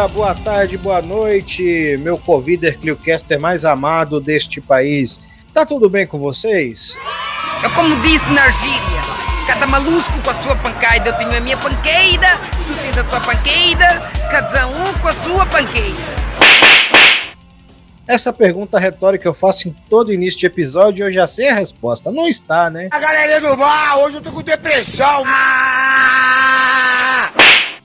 Dia, boa tarde, boa noite, meu Covider Cliocaster mais amado deste país. Tá tudo bem com vocês? Eu como disse na Argília, cada malusco com a sua pancaida, eu tenho a minha panqueida, tu tens a tua panqueida, cada um com a sua panqueida. Essa pergunta retórica eu faço em todo início de episódio e eu já sei a resposta. Não está, né? A galera do bar, hoje eu tô com depressão. Ah!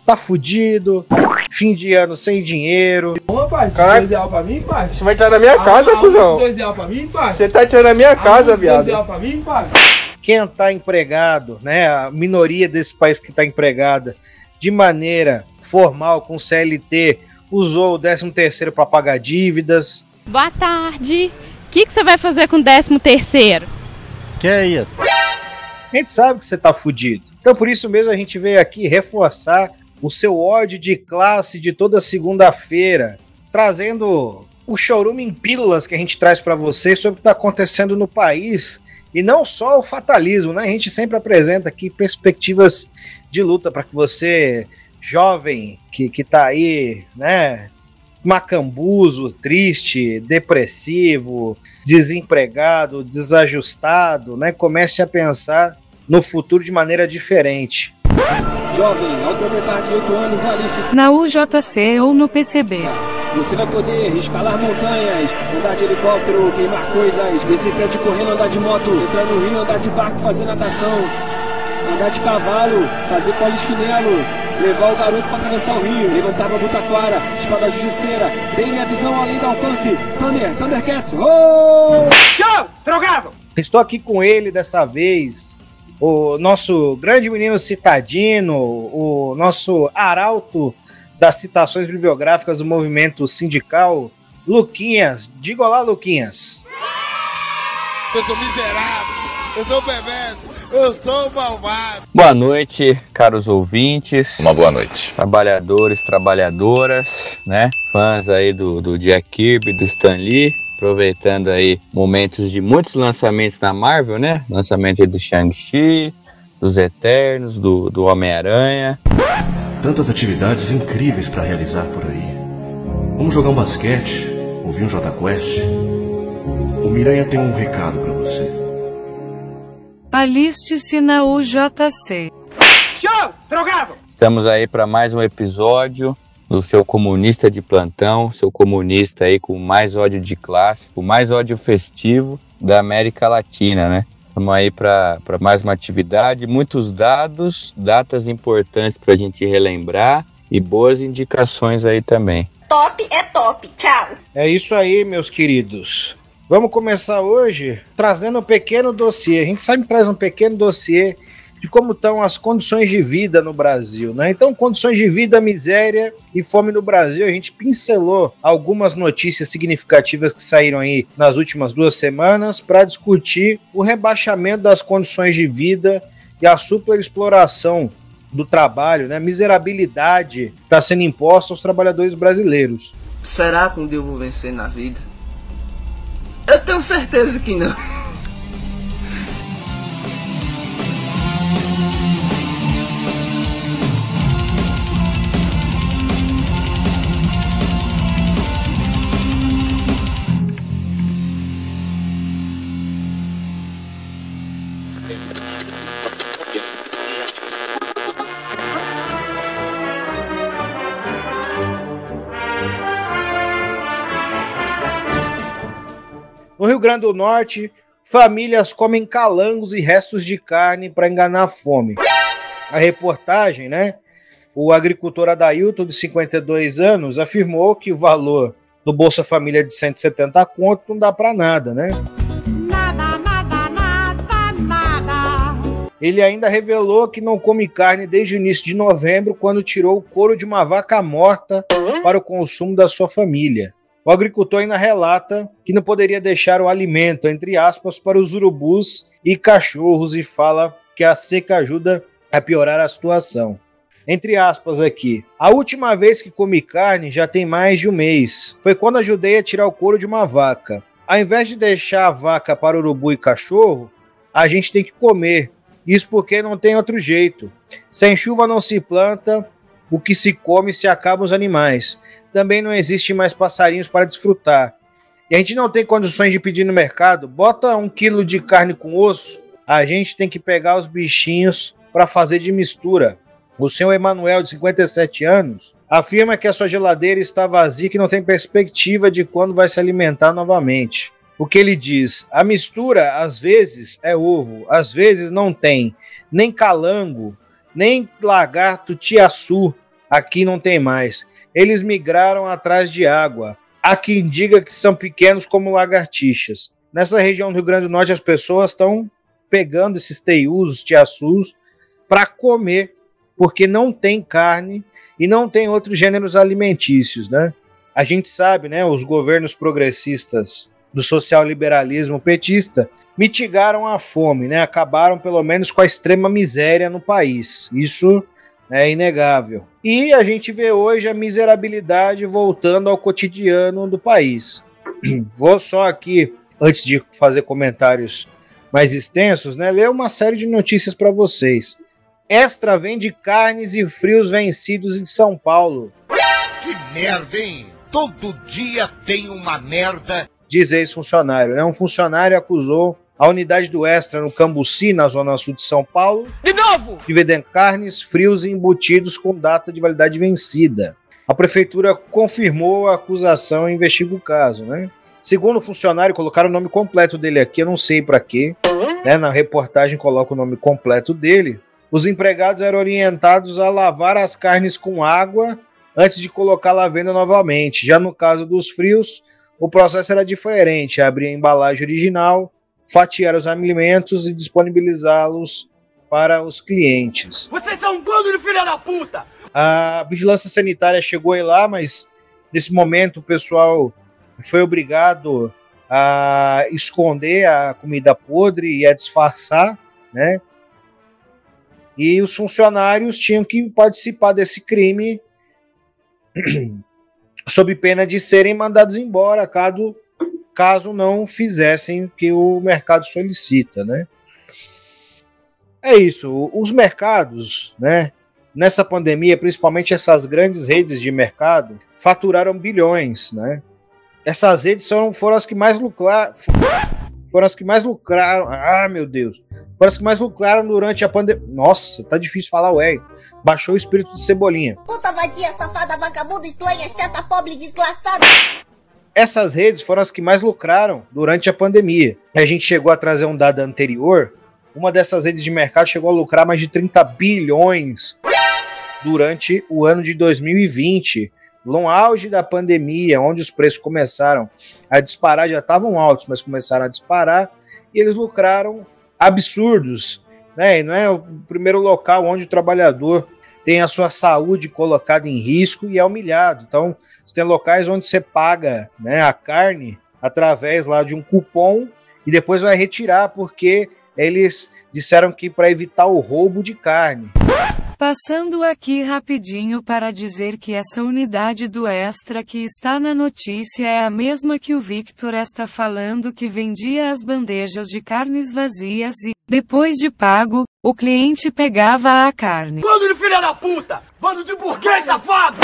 Tá fudido, fim de ano sem dinheiro. Ô, parceiro, dois real pra mim, parceiro? Você vai entrar na minha casa, Arruma cuzão. dois real pra mim, parceiro? Você tá entrando na minha casa, Arruma esses dois viado. real pra mim, parceiro? Quem tá empregado, né? A minoria desse país que tá empregada de maneira formal com CLT usou o 13 terceiro para pagar dívidas. Boa tarde. O que, que você vai fazer com o décimo terceiro? Que é isso? A gente sabe que você tá fudido. Então por isso mesmo a gente veio aqui reforçar o seu ódio de classe de toda segunda-feira, trazendo o showroom em pílulas que a gente traz para vocês sobre o que tá acontecendo no país e não só o fatalismo, né? A gente sempre apresenta aqui perspectivas de luta para que você jovem que que tá aí, né, macambuzo, triste, depressivo, desempregado, desajustado, né, comece a pensar no futuro de maneira diferente. Jovem, ao completar 18 anos, aliste-se. Na UJC ou no PCB. Você vai poder escalar montanhas, andar de helicóptero, queimar coisas, descer prédio correndo, andar de moto, entrar no rio, andar de barco, fazer natação, andar de cavalo, fazer polichinelo, levar o garoto para atravessar o rio, levantar pra Butaquara, espada justiceira, bem minha visão além do alcance, Thunder, Thundercats, oh! Show! Drogado! Estou aqui com ele dessa vez, o nosso grande menino citadino, o nosso arauto das citações bibliográficas do movimento sindical, Luquinhas. Diga olá, Luquinhas. Eu sou miserável, eu sou bebendo, eu sou malvado. Boa noite, caros ouvintes, Uma boa noite. trabalhadores, trabalhadoras, né? Fãs aí do, do Jack Kirby, do Stan Lee. Aproveitando aí momentos de muitos lançamentos na Marvel, né? Lançamento aí do Shang-Chi, dos Eternos, do, do Homem-Aranha. Tantas atividades incríveis para realizar por aí. Vamos jogar um basquete, ouvir um J Quest. O Miranha tem um recado para você. Aliste-se na UJC. Show! Drogado! Estamos aí para mais um episódio do seu comunista de plantão, seu comunista aí com mais ódio de classe, com mais ódio festivo da América Latina, né? Estamos aí para mais uma atividade, muitos dados, datas importantes para a gente relembrar e boas indicações aí também. Top é top. Tchau. É isso aí, meus queridos. Vamos começar hoje trazendo um pequeno dossiê. A gente sempre traz um pequeno dossiê de como estão as condições de vida no Brasil, né? Então, condições de vida, miséria e fome no Brasil. A gente pincelou algumas notícias significativas que saíram aí nas últimas duas semanas para discutir o rebaixamento das condições de vida e a superexploração do trabalho, né? Miserabilidade está sendo imposta aos trabalhadores brasileiros. Será que um dia eu vou vencer na vida? Eu tenho certeza que não. No Rio Grande do Norte, famílias comem calangos e restos de carne para enganar a fome. A reportagem, né? O agricultor Adailton, de 52 anos, afirmou que o valor do Bolsa Família de 170 conto não dá para nada, né? Nada, nada, nada, nada. Ele ainda revelou que não come carne desde o início de novembro, quando tirou o couro de uma vaca morta para o consumo da sua família. O agricultor ainda relata que não poderia deixar o alimento, entre aspas, para os urubus e cachorros e fala que a seca ajuda a piorar a situação. Entre aspas aqui, a última vez que comi carne já tem mais de um mês. Foi quando ajudei a tirar o couro de uma vaca. Ao invés de deixar a vaca para urubu e cachorro, a gente tem que comer. Isso porque não tem outro jeito. Sem chuva não se planta o que se come se acabam os animais. Também não existem mais passarinhos para desfrutar. E a gente não tem condições de pedir no mercado, bota um quilo de carne com osso, a gente tem que pegar os bichinhos para fazer de mistura. O senhor Emanuel, de 57 anos, afirma que a sua geladeira está vazia e que não tem perspectiva de quando vai se alimentar novamente. O que ele diz? A mistura, às vezes, é ovo, às vezes não tem. Nem calango, nem lagarto tiaçu, aqui não tem mais. Eles migraram atrás de água. Há quem diga que são pequenos como lagartixas. Nessa região do Rio Grande do Norte, as pessoas estão pegando esses teius, tiaçus, para comer, porque não tem carne e não tem outros gêneros alimentícios, né? A gente sabe, né, os governos progressistas do social-liberalismo petista mitigaram a fome, né? Acabaram pelo menos com a extrema miséria no país. Isso é inegável. E a gente vê hoje a miserabilidade voltando ao cotidiano do país. Vou só aqui, antes de fazer comentários mais extensos, né, ler uma série de notícias para vocês. Extra vende carnes e frios vencidos em São Paulo. Que merda, hein? Todo dia tem uma merda. Diz ex-funcionário. Né? Um funcionário acusou a unidade do Extra no Cambuci, na zona sul de São Paulo, De novo! de vender carnes, frios e embutidos com data de validade vencida. A prefeitura confirmou a acusação e investiga o caso, né? Segundo o funcionário, colocaram o nome completo dele aqui, eu não sei para quê. Né? Na reportagem coloca o nome completo dele. Os empregados eram orientados a lavar as carnes com água antes de colocá-la à venda novamente. Já no caso dos frios, o processo era diferente: abrir a embalagem original, fatiar os alimentos e disponibilizá-los para os clientes. Vocês são um bando de filha da puta! A vigilância sanitária chegou aí lá, mas nesse momento o pessoal foi obrigado a esconder a comida podre e a disfarçar, né? E os funcionários tinham que participar desse crime sob pena de serem mandados embora caso, caso não fizessem o que o mercado solicita, né? É isso. Os mercados, né? Nessa pandemia, principalmente essas grandes redes de mercado, faturaram bilhões, né? Essas redes foram, foram as que mais lucraram. Foram as que mais lucraram. Ah, meu Deus. Foram as que mais lucraram durante a pandemia. Nossa, tá difícil falar, ué. Baixou o espírito de cebolinha. Puta vadia, safada, vagabunda, estranha, chata, pobre, desgraçada. Essas redes foram as que mais lucraram durante a pandemia. A gente chegou a trazer um dado anterior. Uma dessas redes de mercado chegou a lucrar mais de 30 bilhões durante o ano de 2020. No auge da pandemia, onde os preços começaram a disparar, já estavam altos, mas começaram a disparar, e eles lucraram absurdos. Né? E não é o primeiro local onde o trabalhador tem a sua saúde colocada em risco e é humilhado. Então, você tem locais onde você paga né, a carne através lá de um cupom e depois vai retirar porque eles disseram que para evitar o roubo de carne. Passando aqui rapidinho para dizer que essa unidade do Extra que está na notícia é a mesma que o Victor está falando que vendia as bandejas de carnes vazias e, depois de pago, o cliente pegava a carne. Bando de filha da puta! Bando de burguês safado!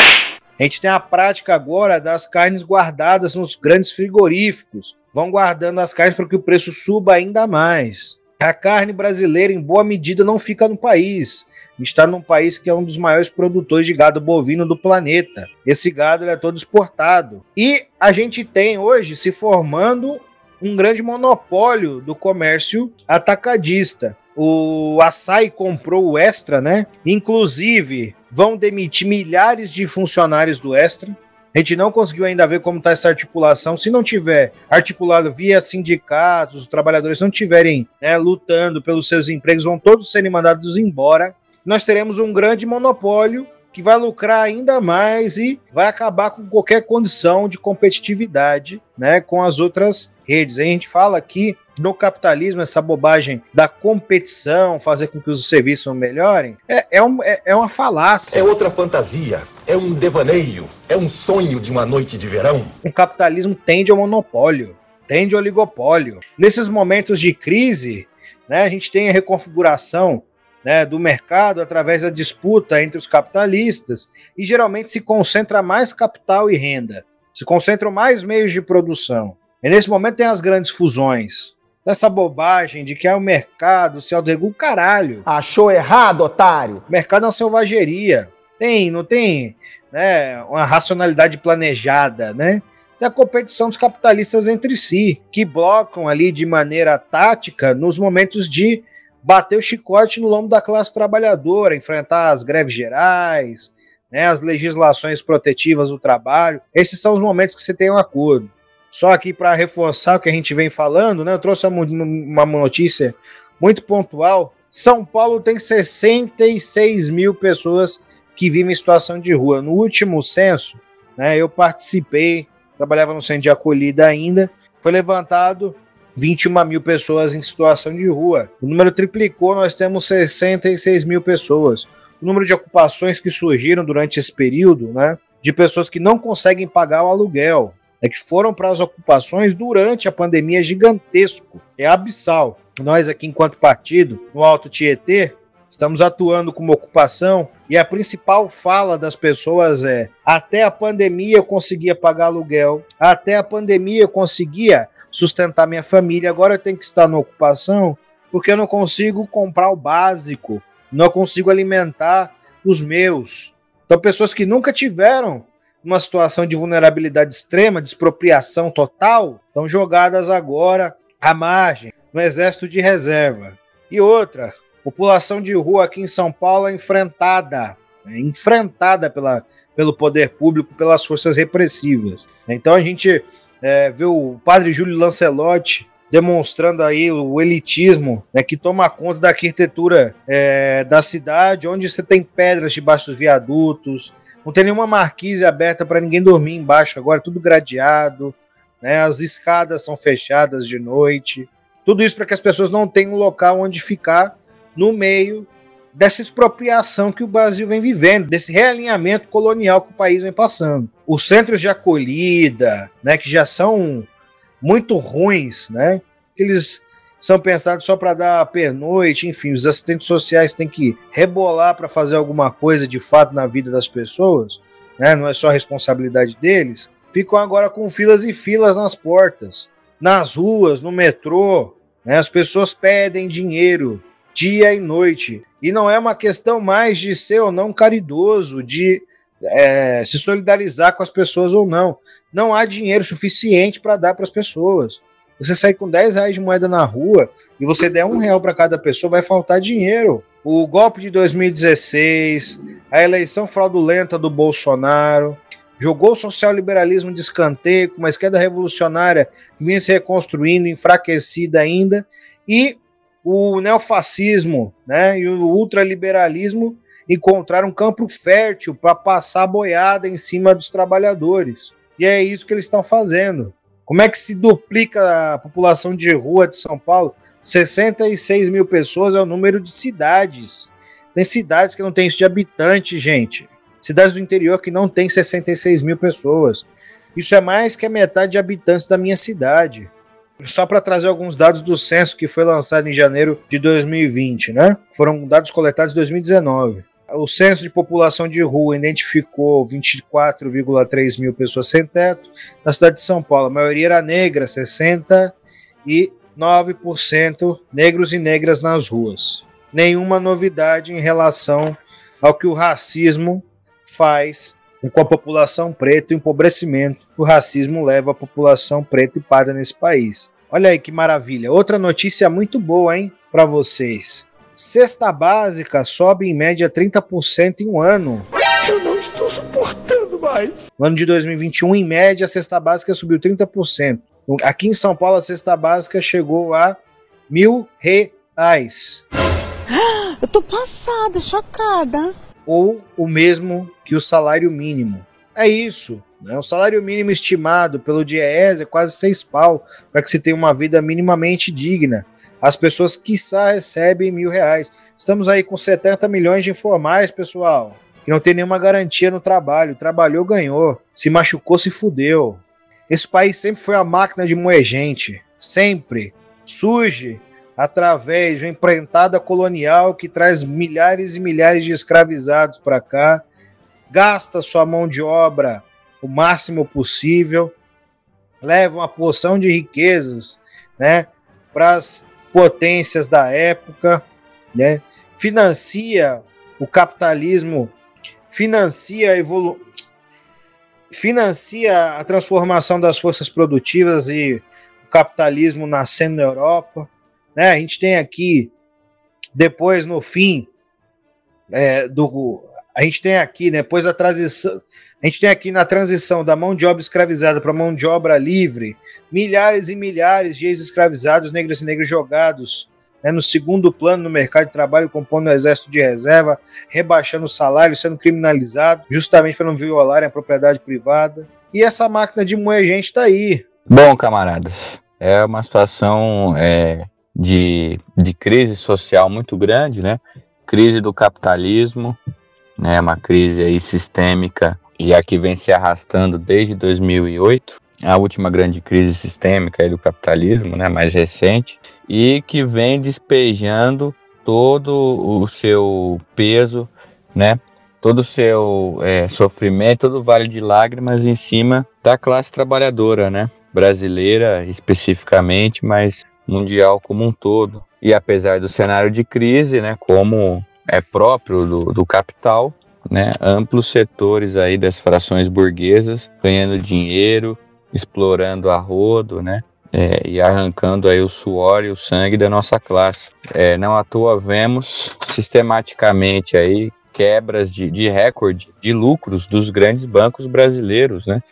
A gente tem a prática agora das carnes guardadas nos grandes frigoríficos. Vão guardando as carnes para que o preço suba ainda mais. A carne brasileira, em boa medida, não fica no país. A gente está num país que é um dos maiores produtores de gado bovino do planeta. Esse gado ele é todo exportado. E a gente tem hoje se formando um grande monopólio do comércio atacadista. O Açaí comprou o Extra, né? Inclusive, vão demitir milhares de funcionários do Extra. A gente não conseguiu ainda ver como está essa articulação. Se não tiver articulado via sindicatos, os trabalhadores não tiverem né, lutando pelos seus empregos, vão todos serem mandados embora. Nós teremos um grande monopólio que vai lucrar ainda mais e vai acabar com qualquer condição de competitividade né, com as outras redes. A gente fala aqui no capitalismo, essa bobagem da competição, fazer com que os serviços melhorem, é, é, um, é, é uma falácia. É outra fantasia, é um devaneio, é um sonho de uma noite de verão. O capitalismo tende ao monopólio, tende ao oligopólio. Nesses momentos de crise, né, a gente tem a reconfiguração né, do mercado através da disputa entre os capitalistas e geralmente se concentra mais capital e renda, se concentram mais meios de produção. E nesse momento tem as grandes fusões. Essa bobagem de que é o mercado se autorregula, caralho. Achou errado, otário. O mercado é uma selvageria. Tem, não tem né, uma racionalidade planejada, né? Tem a competição dos capitalistas entre si, que blocam ali de maneira tática nos momentos de bater o chicote no lombo da classe trabalhadora, enfrentar as greves gerais, né, as legislações protetivas do trabalho. Esses são os momentos que você tem um acordo. Só aqui para reforçar o que a gente vem falando, né, eu trouxe uma notícia muito pontual. São Paulo tem 66 mil pessoas que vivem em situação de rua. No último censo, né, eu participei, trabalhava no centro de acolhida ainda, foi levantado 21 mil pessoas em situação de rua. O número triplicou, nós temos 66 mil pessoas. O número de ocupações que surgiram durante esse período, né, de pessoas que não conseguem pagar o aluguel, é que foram para as ocupações durante a pandemia é gigantesco, é abissal. Nós aqui, enquanto partido, no Alto Tietê, estamos atuando como ocupação e a principal fala das pessoas é: até a pandemia eu conseguia pagar aluguel, até a pandemia eu conseguia sustentar minha família, agora eu tenho que estar na ocupação porque eu não consigo comprar o básico, não consigo alimentar os meus. Então, pessoas que nunca tiveram uma situação de vulnerabilidade extrema, de expropriação total, estão jogadas agora à margem, no exército de reserva. E outra, população de rua aqui em São Paulo é enfrentada, é enfrentada pela, pelo poder público, pelas forças repressivas. Então a gente é, vê o padre Júlio Lancelotti demonstrando aí o elitismo né, que toma conta da arquitetura é, da cidade, onde você tem pedras debaixo dos viadutos, não tem nenhuma marquise aberta para ninguém dormir embaixo agora, tudo gradeado, né, as escadas são fechadas de noite, tudo isso para que as pessoas não tenham um local onde ficar no meio dessa expropriação que o Brasil vem vivendo, desse realinhamento colonial que o país vem passando. Os centros de acolhida, né, que já são muito ruins, né, eles são pensados só para dar pernoite, enfim, os assistentes sociais têm que rebolar para fazer alguma coisa de fato na vida das pessoas, né, não é só responsabilidade deles, ficam agora com filas e filas nas portas, nas ruas, no metrô, né, as pessoas pedem dinheiro dia e noite. E não é uma questão mais de ser ou não caridoso, de é, se solidarizar com as pessoas ou não. Não há dinheiro suficiente para dar para as pessoas. Você sair com 10 reais de moeda na rua e você der um real para cada pessoa, vai faltar dinheiro. O golpe de 2016, a eleição fraudulenta do Bolsonaro, jogou o social-liberalismo de escanteio, com uma esquerda revolucionária que vinha se reconstruindo, enfraquecida ainda, e o neofascismo né, e o ultraliberalismo encontraram um campo fértil para passar boiada em cima dos trabalhadores. E é isso que eles estão fazendo. Como é que se duplica a população de rua de São Paulo? 66 mil pessoas é o número de cidades. Tem cidades que não tem isso de habitante, gente. Cidades do interior que não tem 66 mil pessoas. Isso é mais que a metade de habitantes da minha cidade só para trazer alguns dados do censo que foi lançado em janeiro de 2020, né? Foram dados coletados em 2019. O censo de população de rua identificou 24,3 mil pessoas sem teto na cidade de São Paulo. A maioria era negra, 69% negros e negras nas ruas. Nenhuma novidade em relação ao que o racismo faz com a população preta e o empobrecimento que o racismo leva a população preta e parda nesse país. Olha aí que maravilha. Outra notícia muito boa, hein, para vocês. Cesta básica sobe em média 30% em um ano. Eu não estou suportando mais. No ano de 2021, em média, a cesta básica subiu 30%. Aqui em São Paulo, a cesta básica chegou a mil reais. Eu tô passada, chocada ou o mesmo que o salário mínimo. É isso. Né? O salário mínimo estimado pelo DIEES é quase seis pau para que se tenha uma vida minimamente digna. As pessoas quiçá recebem mil reais. Estamos aí com 70 milhões de informais, pessoal, que não tem nenhuma garantia no trabalho. Trabalhou, ganhou. Se machucou, se fudeu. Esse país sempre foi a máquina de moer gente. Sempre. Surge através de uma empreitada colonial que traz milhares e milhares de escravizados para cá, gasta sua mão de obra o máximo possível, leva uma porção de riquezas, né, para as potências da época, né, financia o capitalismo, financia a evolu financia a transformação das forças produtivas e o capitalismo nascendo na Europa, né? A gente tem aqui depois no fim é, do a gente tem aqui, né, depois da transição, a gente tem aqui na transição da mão de obra escravizada para mão de obra livre, milhares e milhares de ex-escravizados, negros e negros jogados né, no segundo plano no mercado de trabalho, compondo o exército de reserva, rebaixando o salário, sendo criminalizado, justamente para não violarem a propriedade privada. E essa máquina de moer gente está aí. Bom, camaradas, é uma situação é, de, de crise social muito grande, né? Crise do capitalismo, né? Uma crise aí sistêmica a que vem se arrastando desde 2008, a última grande crise sistêmica do capitalismo, né? Mais recente e que vem despejando todo o seu peso, né? Todo o seu é, sofrimento, todo o vale de lágrimas em cima da classe trabalhadora, né? Brasileira especificamente, mas mundial como um todo. E apesar do cenário de crise, né? Como é próprio do, do capital, né? Amplos setores aí das frações burguesas ganhando dinheiro, explorando a rodo, né? é, e arrancando aí o suor e o sangue da nossa classe. É, não à toa vemos sistematicamente aí quebras de, de recorde de lucros dos grandes bancos brasileiros, né?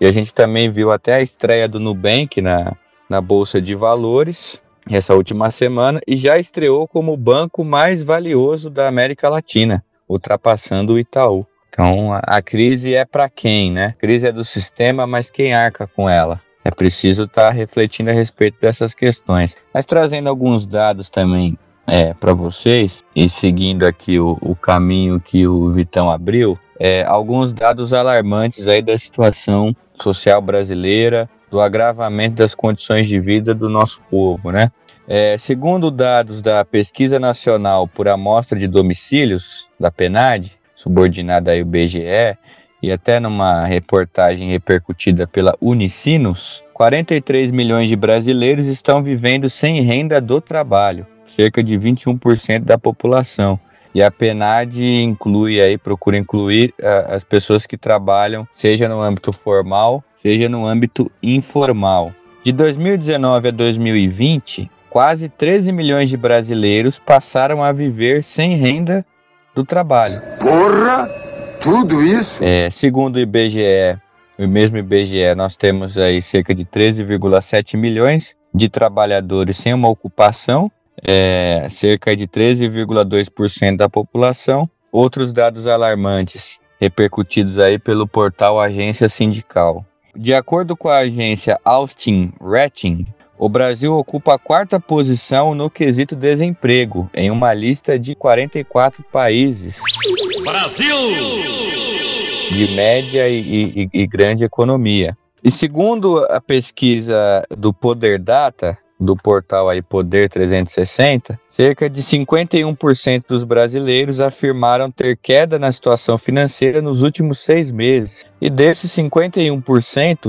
E a gente também viu até a estreia do Nubank na, na Bolsa de Valores essa última semana e já estreou como o banco mais valioso da América Latina, ultrapassando o Itaú. Então a, crise é para quem, né? A crise é do sistema, mas quem arca com ela? É preciso estar tá refletindo a respeito dessas questões. Mas trazendo alguns dados também é, para vocês, e seguindo aqui o, o, caminho que o Vitão abriu, é, alguns dados alarmantes aí da situação social brasileira, do agravamento das condições de vida do nosso povo, né? É, segundo dados da Pesquisa Nacional por Amostra de Domicílios, da PNAD, subordinada ao BGE, e até numa reportagem repercutida pela Unicinos, 43 milhões de brasileiros estão vivendo sem renda do trabalho, cerca de 21% da população. E a PNAD inclui aí, procura incluir uh, as pessoas que trabalham, seja no âmbito formal, seja no âmbito informal. De 2019 a 2020, quase 13 milhões de brasileiros passaram a viver sem renda do trabalho. Porra! Tudo isso? É, segundo o IBGE, o mesmo IBGE, nós temos aí cerca de 13,7 milhões de trabalhadores sem uma ocupação, é, cerca de 13,2% da população. Outros dados alarmantes repercutidos aí pelo portal Agência Sindical. De acordo com a agência Austin Rating, o Brasil ocupa a quarta posição no quesito desemprego, em uma lista de 44 países. Brasil! De média e, e, e grande economia. E segundo a pesquisa do Poder Data, do portal aí Poder 360, cerca de 51% dos brasileiros afirmaram ter queda na situação financeira nos últimos seis meses. E desses 51%,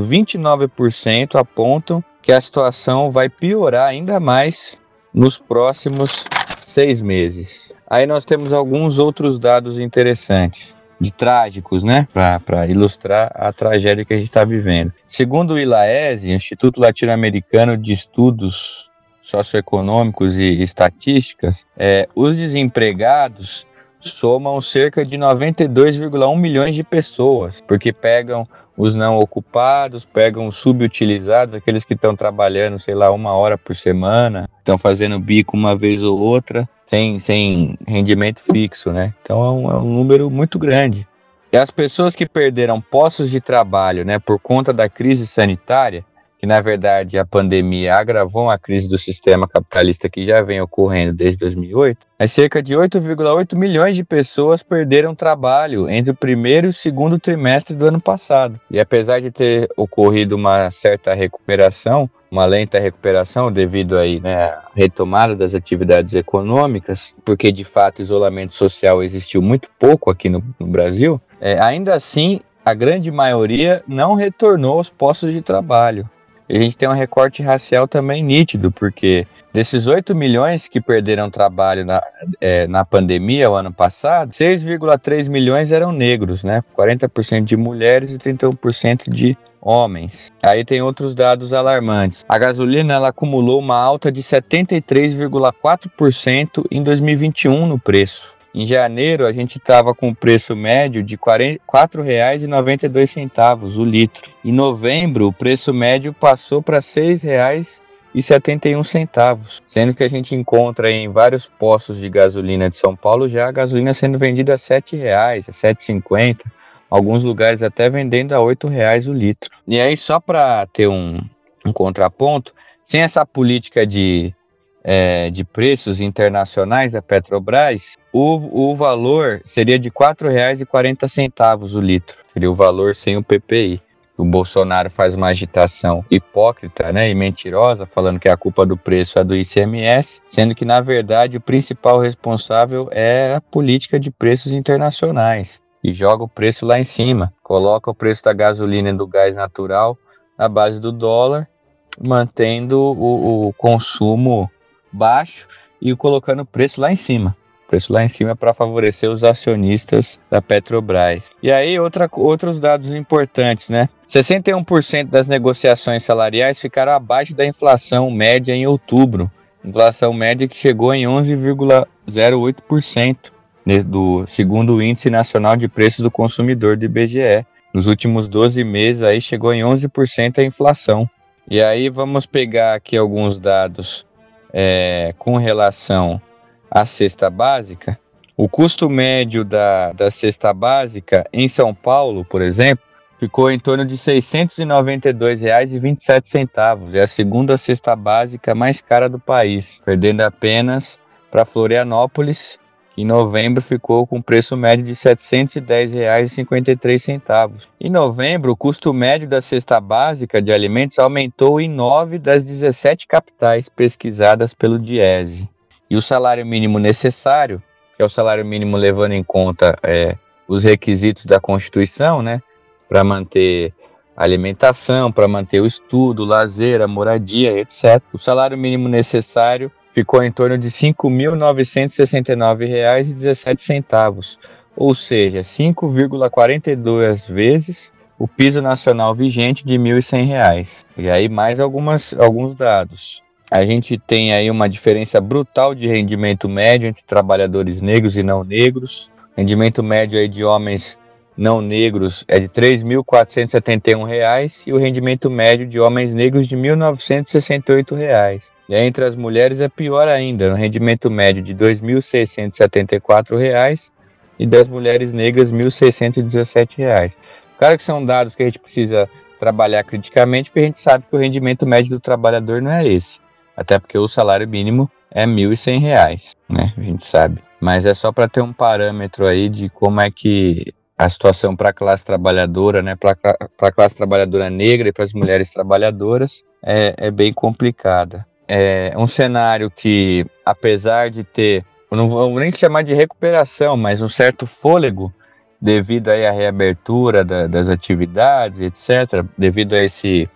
29% apontam que a situação vai piorar ainda mais nos próximos seis meses. Aí nós temos alguns outros dados interessantes, de trágicos, né, para ilustrar a tragédia que a gente está vivendo. Segundo o ILAESE, Instituto Latino-Americano de Estudos Socioeconômicos e Estatísticas, é, os desempregados somam cerca de 92,1 milhões de pessoas, porque pegam os não ocupados, pegam os subutilizados, aqueles que estão trabalhando, sei lá, uma hora por semana, estão fazendo bico uma vez ou outra, sem, sem rendimento fixo, né? Então é um, é um número muito grande. E as pessoas que perderam postos de trabalho, né, por conta da crise sanitária, que na verdade a pandemia agravou uma crise do sistema capitalista que já vem ocorrendo desde 2008, mas cerca de 8,8 milhões de pessoas perderam trabalho entre o primeiro e o segundo trimestre do ano passado. E apesar de ter ocorrido uma certa recuperação, uma lenta recuperação devido aí, né, à retomada das atividades econômicas, porque de fato isolamento social existiu muito pouco aqui no, no Brasil, é, ainda assim a grande maioria não retornou aos postos de trabalho. E a gente tem um recorte racial também nítido, porque desses 8 milhões que perderam trabalho na, é, na pandemia o ano passado, 6,3 milhões eram negros, né? 40% de mulheres e 31% de homens. Aí tem outros dados alarmantes. A gasolina ela acumulou uma alta de 73,4% em 2021 no preço. Em janeiro, a gente estava com o preço médio de R$ 4,92 o litro. Em novembro, o preço médio passou para R$ 6,71, sendo que a gente encontra em vários postos de gasolina de São Paulo já a gasolina sendo vendida a R$ 7,00, a R$ 7,50, alguns lugares até vendendo a R$ 8,00 o litro. E aí, só para ter um, um contraponto, sem essa política de é, de preços internacionais da Petrobras, o, o valor seria de R$ 4,40 o litro. Seria o valor sem o PPI. O Bolsonaro faz uma agitação hipócrita né, e mentirosa, falando que a culpa do preço é do ICMS, sendo que, na verdade, o principal responsável é a política de preços internacionais. E joga o preço lá em cima. Coloca o preço da gasolina e do gás natural na base do dólar, mantendo o, o consumo baixo e colocando o preço lá em cima. Preço lá em cima para favorecer os acionistas da Petrobras. E aí, outra, outros dados importantes, né? 61% das negociações salariais ficaram abaixo da inflação média em outubro. Inflação média que chegou em 11,08% né, do segundo Índice Nacional de Preços do Consumidor do IBGE. Nos últimos 12 meses aí chegou em 11% a inflação. E aí vamos pegar aqui alguns dados é, com relação à cesta básica, o custo médio da, da cesta básica em São Paulo, por exemplo, ficou em torno de R$ 692,27. É a segunda cesta básica mais cara do país, perdendo apenas para Florianópolis, em novembro ficou com preço médio de R$ 710,53. Em novembro, o custo médio da cesta básica de alimentos aumentou em 9 das 17 capitais pesquisadas pelo Diese. E o salário mínimo necessário, que é o salário mínimo levando em conta é, os requisitos da Constituição, né, para manter alimentação, para manter o estudo, lazer, a moradia, etc. O salário mínimo necessário ficou em torno de R$ 5.969,17, ou seja, 5,42 vezes o piso nacional vigente de R$ 1.100. E aí mais algumas, alguns dados. A gente tem aí uma diferença brutal de rendimento médio entre trabalhadores negros e não negros. Rendimento médio aí de homens não negros é de R$ 3.471 e o rendimento médio de homens negros de R$ 1.968. Entre as mulheres é pior ainda, no rendimento médio de R$ 2.674 e das mulheres negras R$ 1.617. Claro que são dados que a gente precisa trabalhar criticamente, porque a gente sabe que o rendimento médio do trabalhador não é esse. Até porque o salário mínimo é R$ 1.100, né? A gente sabe. Mas é só para ter um parâmetro aí de como é que a situação para a classe trabalhadora, né, para a classe trabalhadora negra e para as mulheres trabalhadoras é, é bem complicada é um cenário que, apesar de ter, não vou nem chamar de recuperação, mas um certo fôlego devido aí à reabertura da, das atividades, etc., devido a esse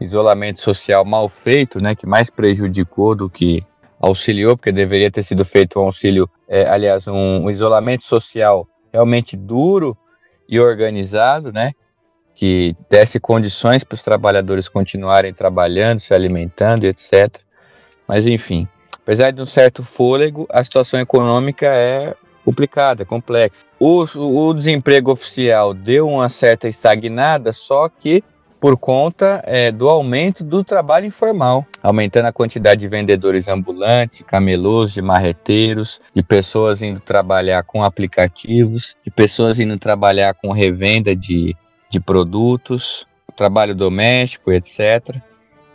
isolamento social mal feito, né, que mais prejudicou do que auxiliou, porque deveria ter sido feito um auxílio, é, aliás, um, um isolamento social realmente duro e organizado, né, que desse condições para os trabalhadores continuarem trabalhando, se alimentando, etc. Mas enfim, apesar de um certo fôlego, a situação econômica é complicada, complexa. O, o desemprego oficial deu uma certa estagnada, só que por conta é, do aumento do trabalho informal, aumentando a quantidade de vendedores ambulantes, camelôs, de marreteiros, de pessoas indo trabalhar com aplicativos, de pessoas indo trabalhar com revenda de, de produtos, trabalho doméstico, etc.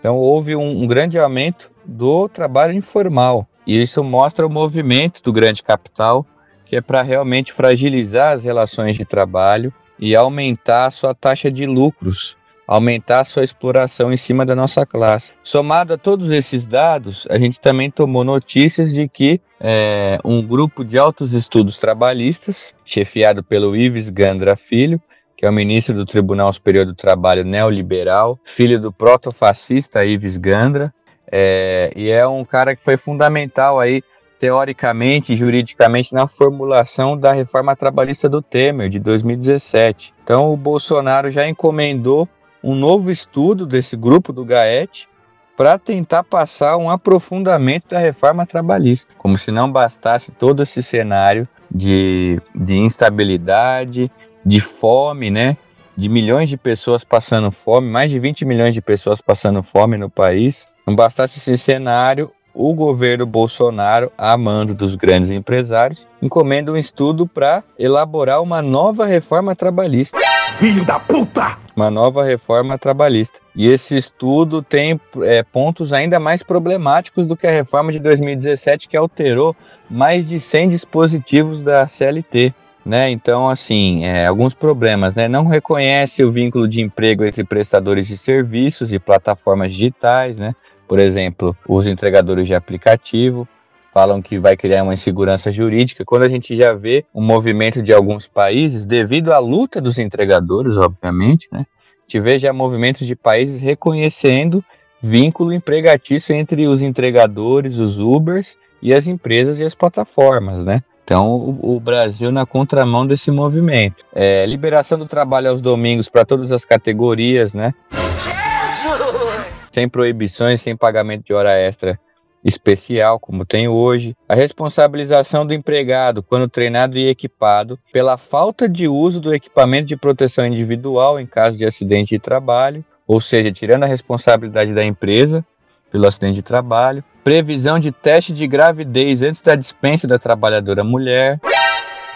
Então houve um, um grande aumento do trabalho informal. E isso mostra o movimento do grande capital, que é para realmente fragilizar as relações de trabalho e aumentar a sua taxa de lucros, aumentar a sua exploração em cima da nossa classe. Somado a todos esses dados, a gente também tomou notícias de que é, um grupo de altos estudos trabalhistas, chefiado pelo Ives Gandra Filho, que é o ministro do Tribunal Superior do Trabalho neoliberal, filho do protofascista Ives Gandra, é, e é um cara que foi fundamental aí, teoricamente e juridicamente, na formulação da reforma trabalhista do Temer, de 2017. Então, o Bolsonaro já encomendou um novo estudo desse grupo do GAET para tentar passar um aprofundamento da reforma trabalhista, como se não bastasse todo esse cenário de, de instabilidade de fome, né? De milhões de pessoas passando fome, mais de 20 milhões de pessoas passando fome no país. Não bastasse esse cenário, o governo Bolsonaro, a mando dos grandes empresários, encomenda um estudo para elaborar uma nova reforma trabalhista. Filho da puta! Uma nova reforma trabalhista. E esse estudo tem é, pontos ainda mais problemáticos do que a reforma de 2017, que alterou mais de 100 dispositivos da CLT né? Então, assim, é, alguns problemas, né? Não reconhece o vínculo de emprego entre prestadores de serviços e plataformas digitais, né? Por exemplo, os entregadores de aplicativo falam que vai criar uma insegurança jurídica, quando a gente já vê um movimento de alguns países, devido à luta dos entregadores, obviamente, né? A gente vê já movimentos de países reconhecendo vínculo empregatício entre os entregadores, os Ubers e as empresas e as plataformas, né? Então, o, o, Brasil na contramão desse movimento. É, liberação do trabalho aos domingos para todas as categorias, né? Jesus! Sem proibições, sem pagamento de hora extra especial, como tem hoje. A responsabilização do empregado, quando treinado e equipado, pela falta de uso do equipamento de proteção individual em caso de acidente de trabalho, ou seja, tirando a responsabilidade da empresa pelo acidente de trabalho, previsão de teste de gravidez antes da dispensa da trabalhadora mulher,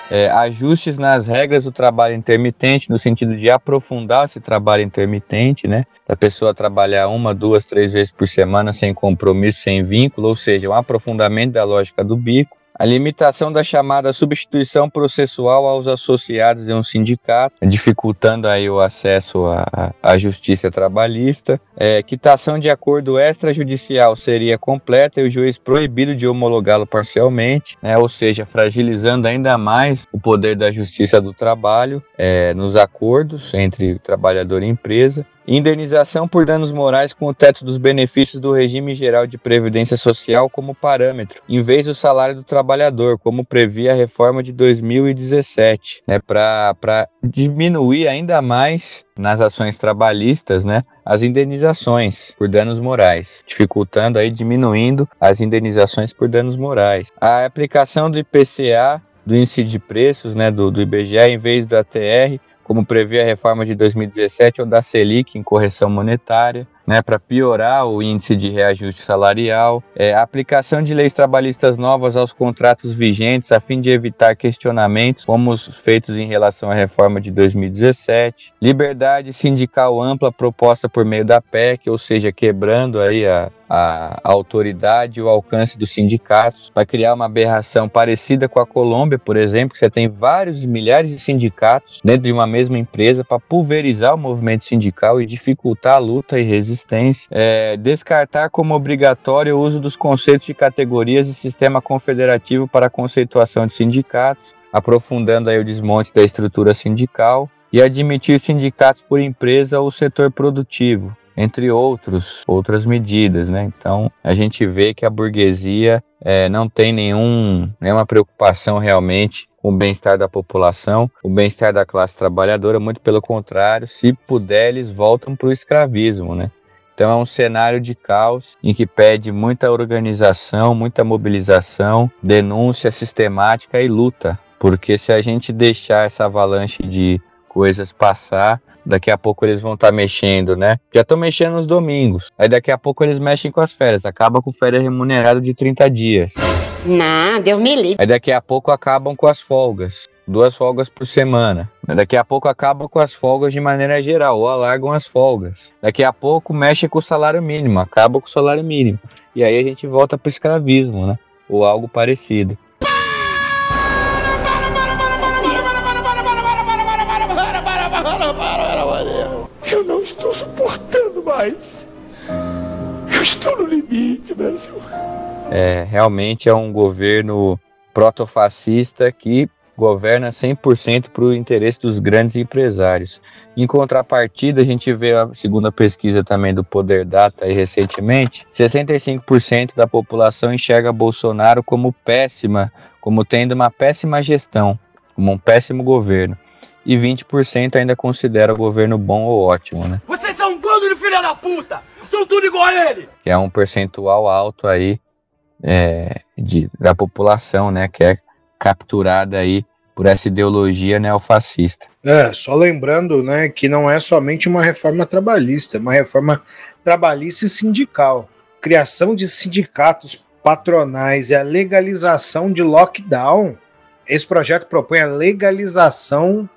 é, ajustes nas regras do trabalho intermitente, no sentido de aprofundar esse trabalho intermitente, né? Da pessoa trabalhar uma, duas, três vezes por semana sem compromisso, sem vínculo, ou seja, um aprofundamento da lógica do bico a limitação da chamada substituição processual aos associados de um sindicato, dificultando aí o acesso à, à justiça trabalhista, é, quitação de acordo extrajudicial seria completa e o juiz proibido de homologá-lo parcialmente, né, ou seja, fragilizando ainda mais o poder da justiça do trabalho é, nos acordos entre trabalhador e empresa, Indenização por danos morais com o teto dos benefícios do regime geral de previdência social como parâmetro, em vez do salário do trabalhador, como previa a reforma de 2017, né, para diminuir ainda mais nas ações trabalhistas, né, as indenizações por danos morais, dificultando aí diminuindo as indenizações por danos morais. A aplicação do IPCA, do índice de preços, né, do, do IBGE, em vez da TR, como prevê a reforma de 2017, ou da Selic em correção monetária, né, para piorar o índice de reajuste salarial, é, aplicação de leis trabalhistas novas aos contratos vigentes a fim de evitar questionamentos como os feitos em relação à reforma de 2017, liberdade sindical ampla proposta por meio da PEC, ou seja, quebrando aí a, a, autoridade e o alcance dos sindicatos, vai criar uma aberração parecida com a Colômbia, por exemplo, que você tem vários milhares de sindicatos dentro de uma mesma empresa para pulverizar o movimento sindical e dificultar a luta e resistência. É, descartar como obrigatório o uso dos conceitos de categorias e sistema confederativo para a conceituação de sindicatos, aprofundando aí o desmonte da estrutura sindical e admitir sindicatos por empresa ou setor produtivo, entre outros, outras medidas, né? Então a gente vê que a burguesia é, não tem nenhum, nenhuma preocupação realmente com o bem-estar da população, o bem-estar da classe trabalhadora, muito pelo contrário, se puder, eles voltam para o escravismo, né? Então é um cenário de caos em que pede muita organização, muita mobilização, denúncia sistemática e luta. Porque se a gente deixar essa avalanche de coisas passar, daqui a pouco eles vão estar tá mexendo, né? Já estão mexendo nos domingos. Aí daqui a pouco eles mexem com as férias. Acaba com férias remunerado de 30 dias. Não, Deus me livre. Aí daqui a pouco acabam com as folgas. Duas folgas por semana. Daqui a pouco acaba com as folgas de maneira geral, ou alargam as folgas. Daqui a pouco mexe com o salário mínimo, acaba com o salário mínimo. E aí a gente volta para o escravismo, né? Ou algo parecido. Eu não estou suportando mais. Eu estou no limite, Brasil. É, realmente é um governo protofascista que governa 100% para o interesse dos grandes empresários. Em contrapartida, a gente vê a segunda pesquisa também do Poder Data aí recentemente, 65% da população enxerga Bolsonaro como péssima, como tendo uma péssima gestão, como um péssimo governo. E 20% ainda considera o governo bom ou ótimo, né? Vocês são um bando de filha da puta! São tudo igual a ele! Que é um percentual alto aí é, de, da população, né? Que é capturada aí por essa ideologia neofascista. É, só lembrando, né, que não é somente uma reforma trabalhista, é uma reforma trabalhista e sindical. Criação de sindicatos patronais e a legalização de lockdown. Esse projeto propõe a legalização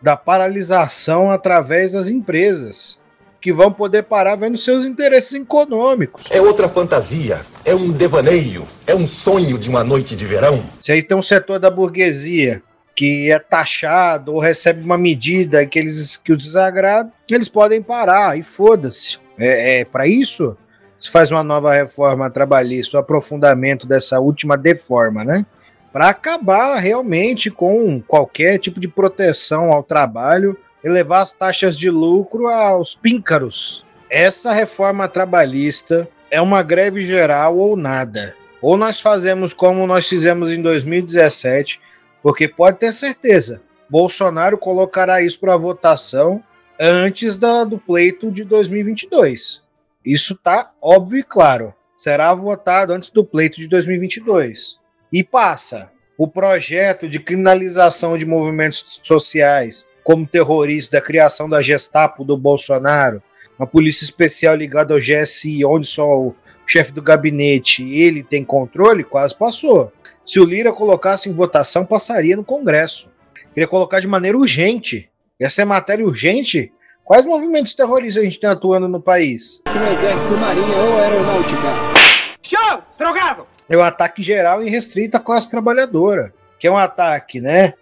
da paralisação através das empresas, que vão poder parar vendo seus interesses econômicos. É outra fantasia, é um devaneio, é um sonho de uma noite de verão. Se aí tem um setor da burguesia que é taxado ou recebe uma medida que eles que o desagrada, eles podem parar e foda-se. É, é para isso se faz uma nova reforma trabalhista, o aprofundamento dessa última deforma, né? Para acabar realmente com qualquer tipo de proteção ao trabalho e levar as taxas de lucro aos píncaros. Essa reforma trabalhista é uma greve geral ou nada. Ou nós fazemos como nós fizemos em 2017, porque pode ter certeza, Bolsonaro colocará isso para votação antes da, do pleito de 2022. Isso tá óbvio e claro. Será votado antes do pleito de 2022. E passa o projeto de criminalização de movimentos sociais, como terrorista, da criação da Gestapo do Bolsonaro, uma polícia especial ligada ao GSI, onde só o chefe do gabinete ele tem controle, quase passou. Se o Lira colocasse em votação, passaria no Congresso. Queria colocar de maneira urgente. Essa é matéria urgente. Quais movimentos terroristas a gente tem atuando no país? Se no exército, marinha ou aeronáutica. Show! Drogado! É o ataque geral e restrito à classe trabalhadora, que é um ataque, né?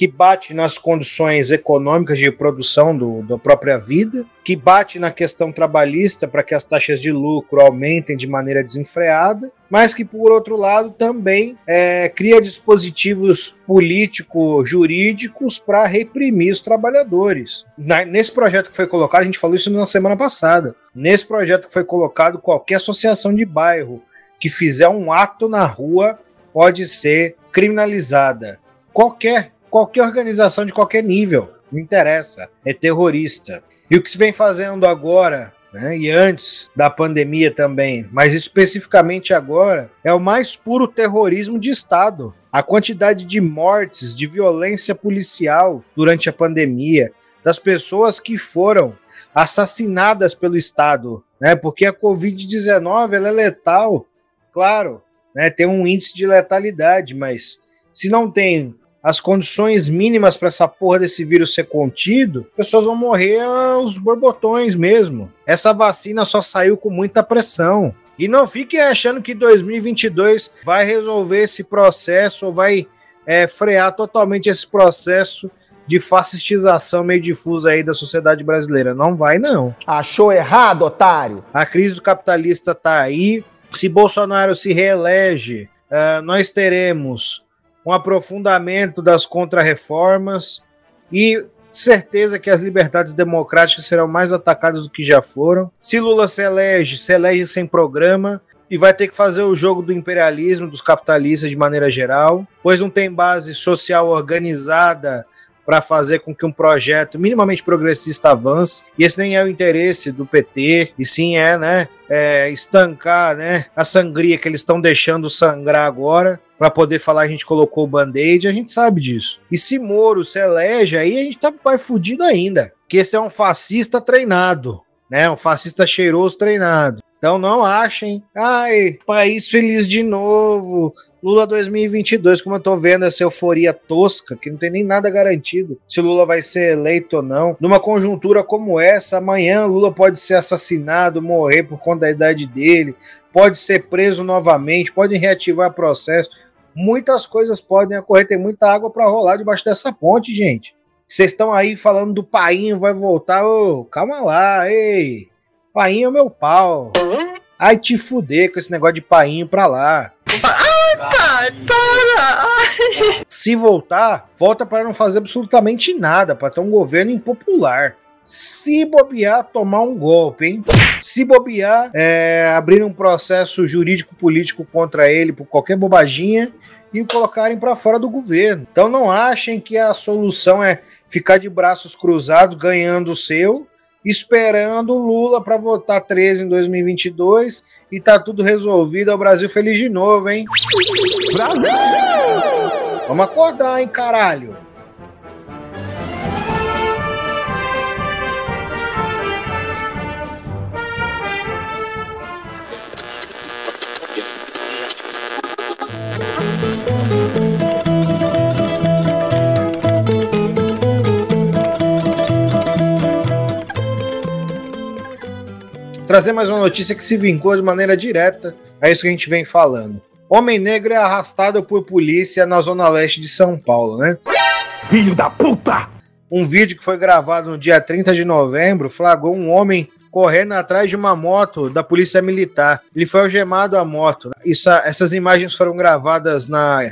Que bate nas condições econômicas de produção do, da própria vida, que bate na questão trabalhista para que as taxas de lucro aumentem de maneira desenfreada, mas que, por outro lado, também é, cria dispositivos político-jurídicos para reprimir os trabalhadores. Na, nesse projeto que foi colocado, a gente falou isso na semana passada. Nesse projeto que foi colocado, qualquer associação de bairro que fizer um ato na rua pode ser criminalizada. Qualquer, qualquer organização de qualquer nível, não interessa, é terrorista. E o que se vem fazendo agora, né, e antes da pandemia também, mas especificamente agora, é o mais puro terrorismo de Estado. A quantidade de mortes, de violência policial durante a pandemia, das pessoas que foram assassinadas pelo Estado, né? Porque a Covid-19 ela é letal claro, né, tem um índice de letalidade, mas se não tem as condições mínimas para essa porra desse vírus ser contido, pessoas vão morrer aos borbotões mesmo. Essa vacina só saiu com muita pressão. E não fiquem achando que 2022 vai resolver esse processo ou vai é, frear totalmente esse processo de fascistização meio difusa aí da sociedade brasileira. Não vai, não. Achou errado, otário? A crise do capitalista tá aí, se Bolsonaro se reelege, uh, nós teremos um aprofundamento das contrarreformas e certeza que as liberdades democráticas serão mais atacadas do que já foram. Se Lula se elege, se elege sem programa e vai ter que fazer o jogo do imperialismo, dos capitalistas de maneira geral, pois não tem base social organizada para fazer com que um projeto minimamente progressista avance. E esse nem é o interesse do PT, e sim é, né, é, estancar, né, a sangria que eles estão deixando sangrar agora para poder falar a gente colocou o band-aid, a gente sabe disso. E se Moro se elege, aí a gente tá mais fudido ainda. Que esse é um fascista treinado, né? Um fascista cheiroso treinado. Então não achem, ai, país feliz de novo, Lula 2022, como eu tô vendo essa euforia tosca, que não tem nem nada garantido se Lula vai ser eleito ou não. Numa conjuntura como essa, amanhã Lula pode ser assassinado, morrer por conta da idade dele, pode ser preso novamente, podem reativar processo. Muitas coisas podem ocorrer, tem muita água para rolar debaixo dessa ponte, gente. Vocês estão aí falando do painho, vai voltar. Ô, calma lá, ei. Painho é meu pau. Ai, te fuder com esse negócio de painho pra lá. Ai, pai, para! Se voltar, volta para não fazer absolutamente nada, para ter um governo impopular. Se bobear, tomar um golpe, hein? Se bobear, é, abrir um processo jurídico-político contra ele por qualquer bobaginha e o colocarem para fora do governo. Então não achem que a solução é ficar de braços cruzados ganhando o seu, esperando o Lula para votar 13 em 2022 e tá tudo resolvido, é o Brasil feliz de novo, hein? Brasil! Vamos acordar, hein, caralho? Trazer mais uma notícia que se vincula de maneira direta a isso que a gente vem falando. Homem negro é arrastado por polícia na zona leste de São Paulo, né? Filho da puta! Um vídeo que foi gravado no dia 30 de novembro flagrou um homem correndo atrás de uma moto da polícia militar. Ele foi algemado à moto. Isso, essas imagens foram gravadas na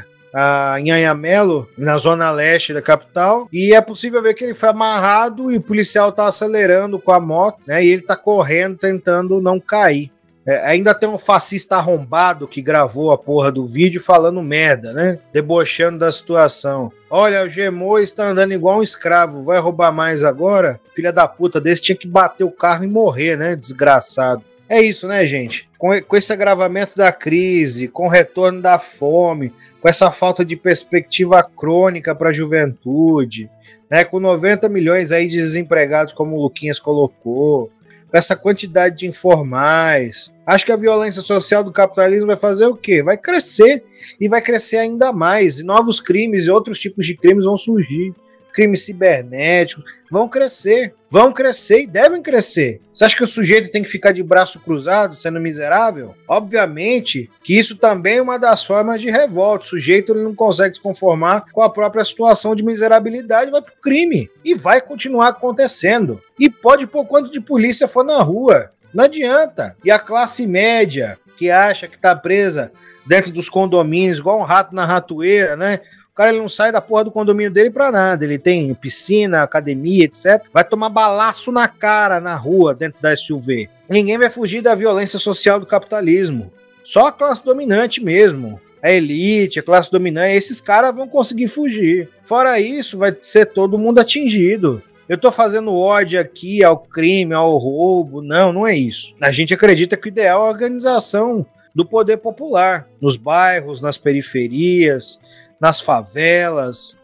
em Anhamelo, na zona leste da capital, e é possível ver que ele foi amarrado e o policial tá acelerando com a moto, né? E ele tá correndo, tentando não cair. É, ainda tem um fascista arrombado que gravou a porra do vídeo falando merda, né? Debochando da situação. Olha, o Gemô está andando igual um escravo, vai roubar mais agora? Filha da puta desse tinha que bater o carro e morrer, né? Desgraçado. É isso, né, gente? Com, com esse agravamento da crise, com o retorno da fome, com essa falta de perspectiva crônica para a juventude, né, com 90 milhões aí de desempregados, como o Luquinhas colocou, com essa quantidade de informais. Acho que a violência social do capitalismo vai fazer o quê? Vai crescer e vai crescer ainda mais. E novos crimes e outros tipos de crimes vão surgir crimes cibernéticos, vão crescer, vão crescer e devem crescer. Você acha que o sujeito tem que ficar de braço cruzado, sendo miserável? Obviamente que isso também é uma das formas de revolta. O sujeito ele não consegue se conformar com a própria situação de miserabilidade, vai pro crime. E vai continuar acontecendo. E pode pôr quanto de polícia for na rua. Não adianta. E a classe média, que acha que tá presa dentro dos condomínios, igual um rato na ratoeira, né? Cara ele não sai da porra do condomínio dele pra nada. Ele tem piscina, academia, etc. Vai tomar balaço na cara na rua dentro da SUV. Ninguém vai fugir da violência social do capitalismo. Só a classe dominante mesmo. A elite, a classe dominante, esses caras vão conseguir fugir. Fora isso, vai ser todo mundo atingido. Eu tô fazendo ódio aqui ao crime, ao roubo. Não, não é isso. A gente acredita que o ideal é a organização do poder popular, nos bairros, nas periferias, nas favelas,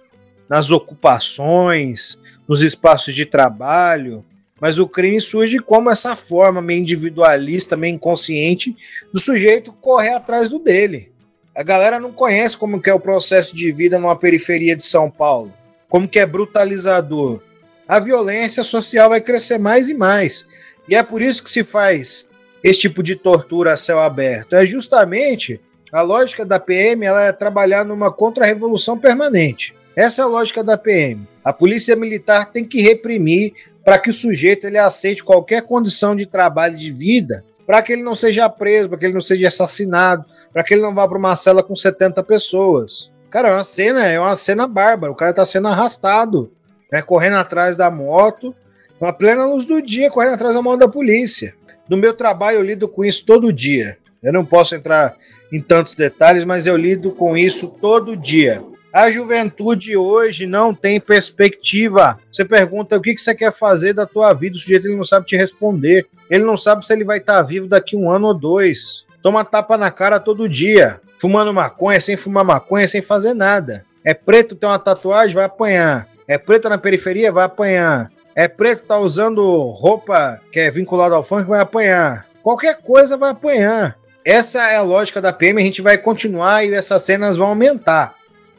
nas ocupações, nos espaços de trabalho, mas o crime surge como essa forma meio individualista, meio inconsciente do sujeito correr atrás do dele. A galera não conhece como que é o processo de vida numa periferia de São Paulo, como que é brutalizador. A violência social vai crescer mais e mais. E é por isso que se faz esse tipo de tortura a céu aberto. É justamente a lógica da PM é trabalhar numa contra-revolução permanente. Essa é a lógica da PM. A polícia militar tem que reprimir para que o sujeito ele aceite qualquer condição de trabalho de vida, para que ele não seja preso, para que ele não seja assassinado, para que ele não vá para uma cela com 70 pessoas. Cara, é uma cena, é uma cena bárbara. O cara está sendo arrastado, né, correndo atrás da moto, com a plena luz do dia, correndo atrás da mão da polícia. No meu trabalho eu lido com isso todo dia. Eu não posso entrar em tantos detalhes, mas eu lido com isso todo dia. A juventude hoje não tem perspectiva. Você pergunta o que, você quer fazer da tua vida, o sujeito ele não sabe te responder. Ele não sabe se ele vai estar vivo daqui um ano ou dois. Toma tapa na cara todo dia. Fumando maconha, sem fumar maconha, sem fazer nada. É preto, tem uma tatuagem, vai apanhar. É preto na periferia, vai apanhar. É preto, tá usando roupa que é vinculada ao funk, vai apanhar. qualquer coisa vai apanhar. Essa é a lógica da PM, a gente vai continuar e essas cenas vão aumentar.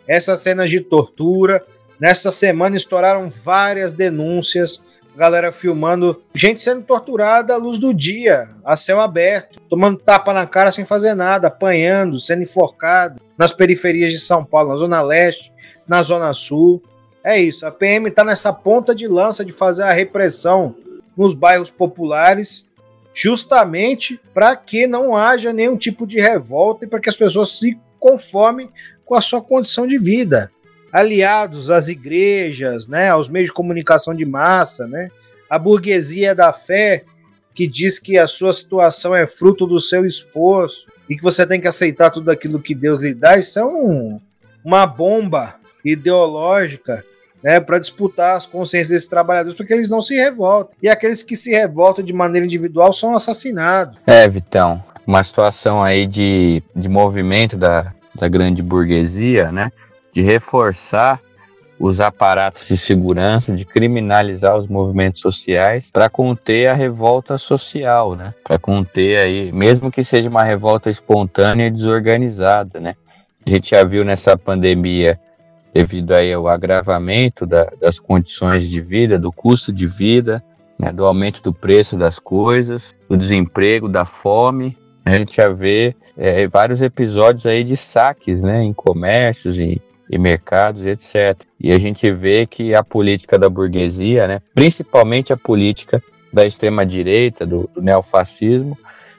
Essas cenas de tortura. Nessa semana estouraram várias denúncias galera filmando gente sendo torturada à luz do dia, a céu aberto, tomando tapa na cara sem fazer nada, apanhando, sendo enforcado nas periferias de São Paulo, na Zona Leste, na Zona Sul. É isso, a PM está nessa ponta de lança de fazer a repressão nos bairros populares, justamente para que não haja nenhum tipo de revolta e para que as pessoas se conformem com a sua condição de vida. Aliados às igrejas, né, aos meios de comunicação de massa, né, a burguesia da fé que diz que a sua situação é fruto do seu esforço e que você tem que aceitar tudo aquilo que Deus lhe dá, isso é um, uma bomba ideológica né, para disputar as consciências desses trabalhadores, porque eles não se revoltam. E aqueles que se revoltam de maneira individual são assassinados. É, Vitão, uma situação aí de, de movimento da, da grande burguesia, né? de reforçar os aparatos de segurança, de criminalizar os movimentos sociais para conter a revolta social, né? Para conter aí, mesmo que seja uma revolta espontânea e desorganizada, né? A gente já viu nessa pandemia, devido aí ao agravamento da, das condições de vida, do custo de vida, né? do aumento do preço das coisas, do desemprego, da fome, né? a gente já vê é, vários episódios aí de saques, né? Em comércios e e mercados, etc. E a gente vê que a política da burguesia, né, principalmente a política da extrema-direita, do, do neofascismo,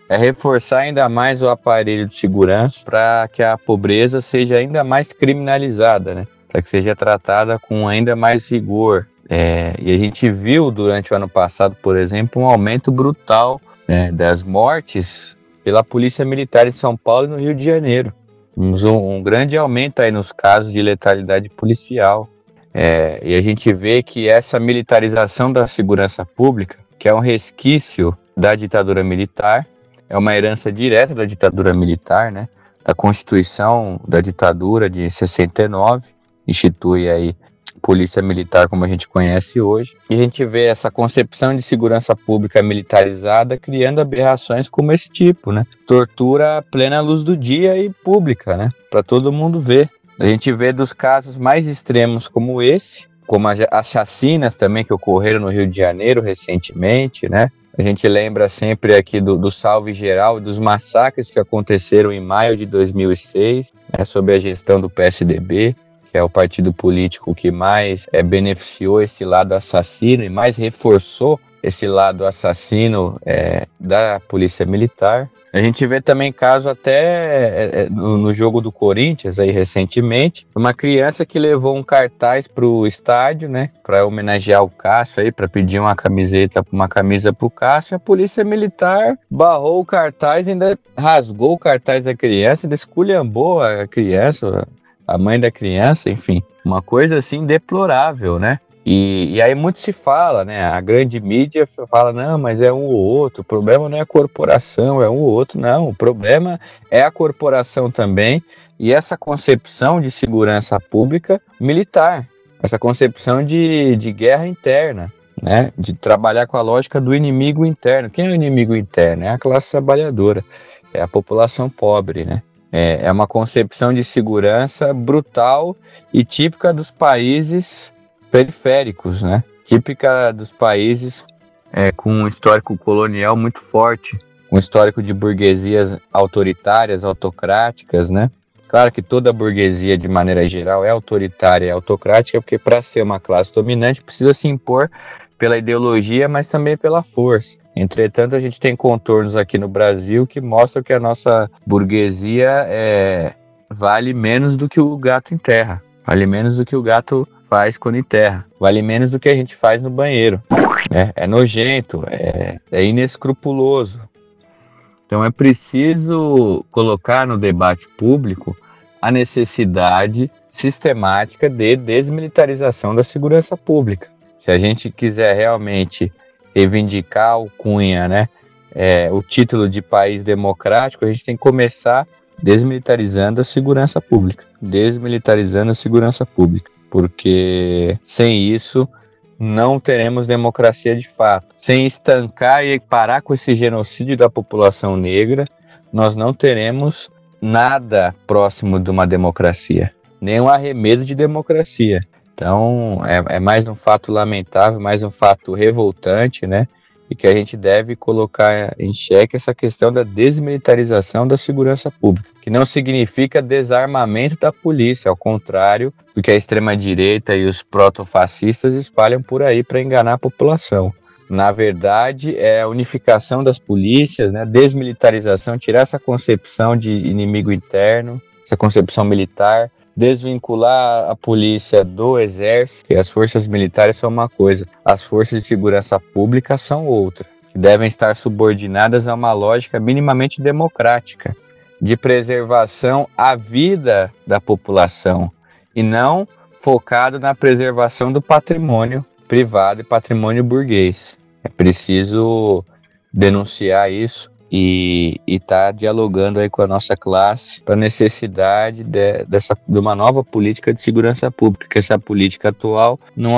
é reforçar ainda mais o aparelho de segurança para que a pobreza seja ainda mais criminalizada, né? Para que seja tratada com ainda mais rigor. É, e a gente viu durante o ano passado, por exemplo, um aumento brutal né, das mortes pela Polícia Militar em São Paulo e no Rio de Janeiro um, um grande aumento aí nos casos de letalidade policial. É, e a gente vê que essa militarização da segurança pública, que é um resquício da ditadura militar, é uma herança direta da ditadura militar, né? A Constituição da ditadura de 69 institui aí polícia militar como a gente conhece hoje. E a gente vê essa concepção de segurança pública militarizada criando aberrações como esse tipo, né? Tortura à plena luz do dia e pública, né? Para todo mundo ver. A gente vê dos casos mais extremos como esse, como as chacinas também que ocorreram no Rio de Janeiro recentemente, né? A gente lembra sempre aqui do, do salve geral dos massacres que aconteceram em maio de 2006, né, sob a gestão do PSDB que é o partido político que mais é, beneficiou esse lado assassino e mais reforçou esse lado assassino é, da polícia militar. A gente vê também caso até é, no, no, jogo do Corinthians aí recentemente, uma criança que levou um cartaz para o estádio, né, para homenagear o Cássio aí, para pedir uma camiseta, uma camisa para o Cássio, a polícia militar barrou o cartaz, ainda rasgou o cartaz da criança, desculhambou a criança, a mãe da criança, enfim, uma coisa assim deplorável, né? E, e, aí muito se fala, né? A grande mídia fala, não, mas é um ou outro, o problema não é a corporação, é um ou outro, não. O problema é a corporação também e essa concepção de segurança pública militar, essa concepção de, de guerra interna, né? De trabalhar com a lógica do inimigo interno. Quem é o inimigo interno? É a classe trabalhadora, é a população pobre, né? É, é uma concepção de segurança brutal e típica dos países periféricos, né? Típica dos países é, com um histórico colonial muito forte, um histórico de burguesias autoritárias, autocráticas, né? Claro que toda burguesia, de maneira geral, é autoritária e autocrática, porque para ser uma classe dominante precisa se impor pela ideologia, mas também pela força. Entretanto, a gente tem contornos aqui no Brasil que mostram que a nossa burguesia é, vale menos do que o gato em terra, vale menos do que o gato faz quando enterra, vale menos do que a gente faz no banheiro. É, é nojento, é, é inescrupuloso. Então é preciso colocar no debate público a necessidade sistemática de desmilitarização da segurança pública. Se a gente quiser realmente reivindicar o Cunha, né, é, o título de país democrático, a gente tem que começar desmilitarizando a segurança pública, desmilitarizando a segurança pública, porque sem isso não teremos democracia de fato. Sem estancar e parar com esse genocídio da população negra, nós não teremos nada próximo de uma democracia, nem um arremedo de democracia. Então, é, é mais um fato lamentável, mais um fato revoltante, né? E que a gente deve colocar em xeque essa questão da desmilitarização da segurança pública, que não significa desarmamento da polícia, ao contrário do que a extrema-direita e os protofascistas espalham por aí para enganar a população. Na verdade, é a unificação das polícias, né, desmilitarização, tirar essa concepção de inimigo interno, essa concepção militar, desvincular a polícia do exército, que as forças militares são uma coisa, as forças de segurança pública são outra, que devem estar subordinadas a uma lógica minimamente democrática, de preservação à vida da população e não focado na preservação do patrimônio privado e patrimônio burguês. É preciso denunciar isso e estar tá dialogando aí com a nossa classe para a necessidade de, dessa, de uma nova política de segurança pública, essa política atual não,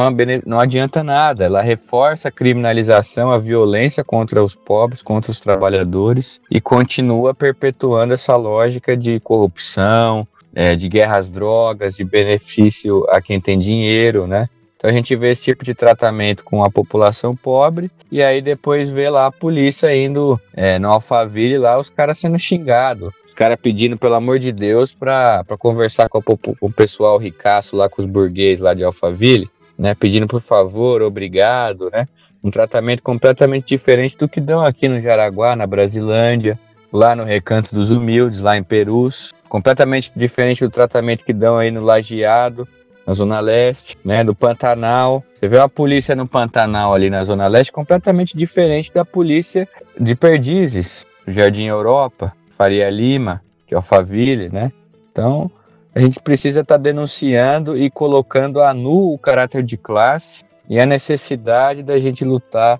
não adianta nada, ela reforça a criminalização, a violência contra os pobres, contra os trabalhadores e continua perpetuando essa lógica de corrupção, é, de guerra às drogas, de benefício a quem tem dinheiro, né? Então a gente vê esse tipo de tratamento com a população pobre e aí depois vê lá a polícia indo é, no Alphaville lá, os caras sendo xingados. Os caras pedindo, pelo amor de Deus, para conversar com, a, com, o pessoal ricaço lá, com os burguês lá de Alphaville, né? Pedindo por favor, obrigado, né? Um tratamento completamente diferente do que dão aqui no Jaraguá, na Brasilândia, lá no Recanto dos Humildes, lá em Perus. Completamente diferente do tratamento que dão aí no Lajeado, na Zona Leste, né, do Pantanal. Você vê uma polícia no Pantanal ali na Zona Leste completamente diferente da polícia de Perdizes, Jardim Europa, Faria Lima, é Alphaville, né? Então, a gente precisa estar tá denunciando e colocando a nu o caráter de classe e a necessidade da gente lutar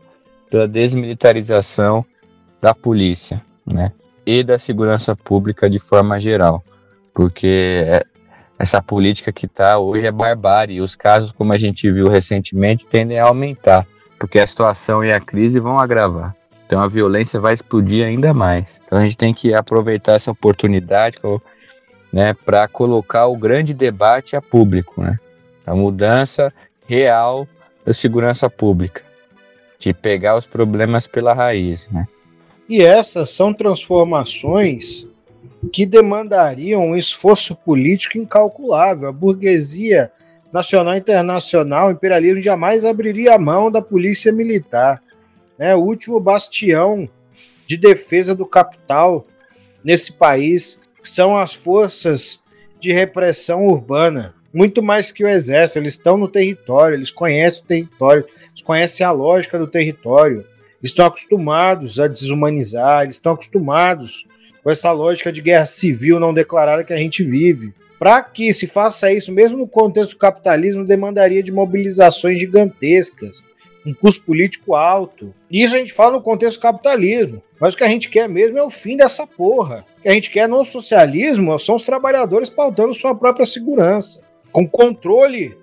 pela desmilitarização da polícia, né? E da segurança pública de forma geral. Porque é, essa política que está hoje é barbárie. Os casos, como a gente viu recentemente, tendem a aumentar, porque a situação e a crise vão agravar. Então a violência vai explodir ainda mais. Então a gente tem que aproveitar essa oportunidade né, para colocar o grande debate a público, né? A mudança real da segurança pública, de pegar os problemas pela raiz, né? E essas são transformações que demandariam um esforço político incalculável. A burguesia nacional e internacional, o imperialismo jamais abriria a mão da polícia militar. Né? O último bastião de defesa do capital nesse país são as forças de repressão urbana. Muito mais que o exército, eles estão no território, eles conhecem o território, eles conhecem a lógica do território, estão acostumados a desumanizar, eles estão acostumados com essa lógica de guerra civil não declarada que a gente vive. Para que se faça isso, mesmo no contexto do capitalismo, demandaria de mobilizações gigantescas, um custo político alto. Isso a gente fala no contexto do capitalismo. Mas o que a gente quer mesmo é o fim dessa porra. O que a gente quer no socialismo são os trabalhadores pautando sua própria segurança, com controle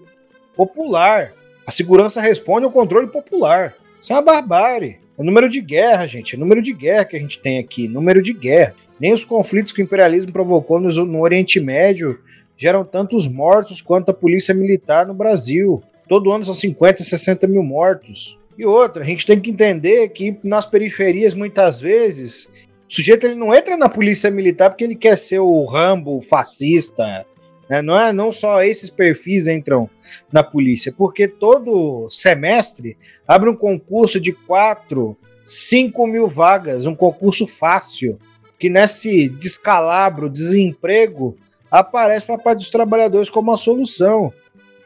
popular. A segurança responde ao controle popular. Isso é uma barbárie. É número de guerra, gente. É número de guerra que a gente tem aqui. Número de guerra. Nem os conflitos que o imperialismo provocou no, Oriente Médio geram tantos mortos quanto a polícia militar no Brasil. Todo ano são 50, 60 mil mortos. E outra, a gente tem que entender que nas periferias, muitas vezes, o sujeito ele não entra na polícia militar porque ele quer ser o Rambo, o fascista. Né? Não, é, não só esses perfis entram na polícia, porque todo semestre abre um concurso de 4, 5 mil vagas, um concurso fácil que nesse descalabro, desemprego, aparece para a parte dos trabalhadores como uma solução.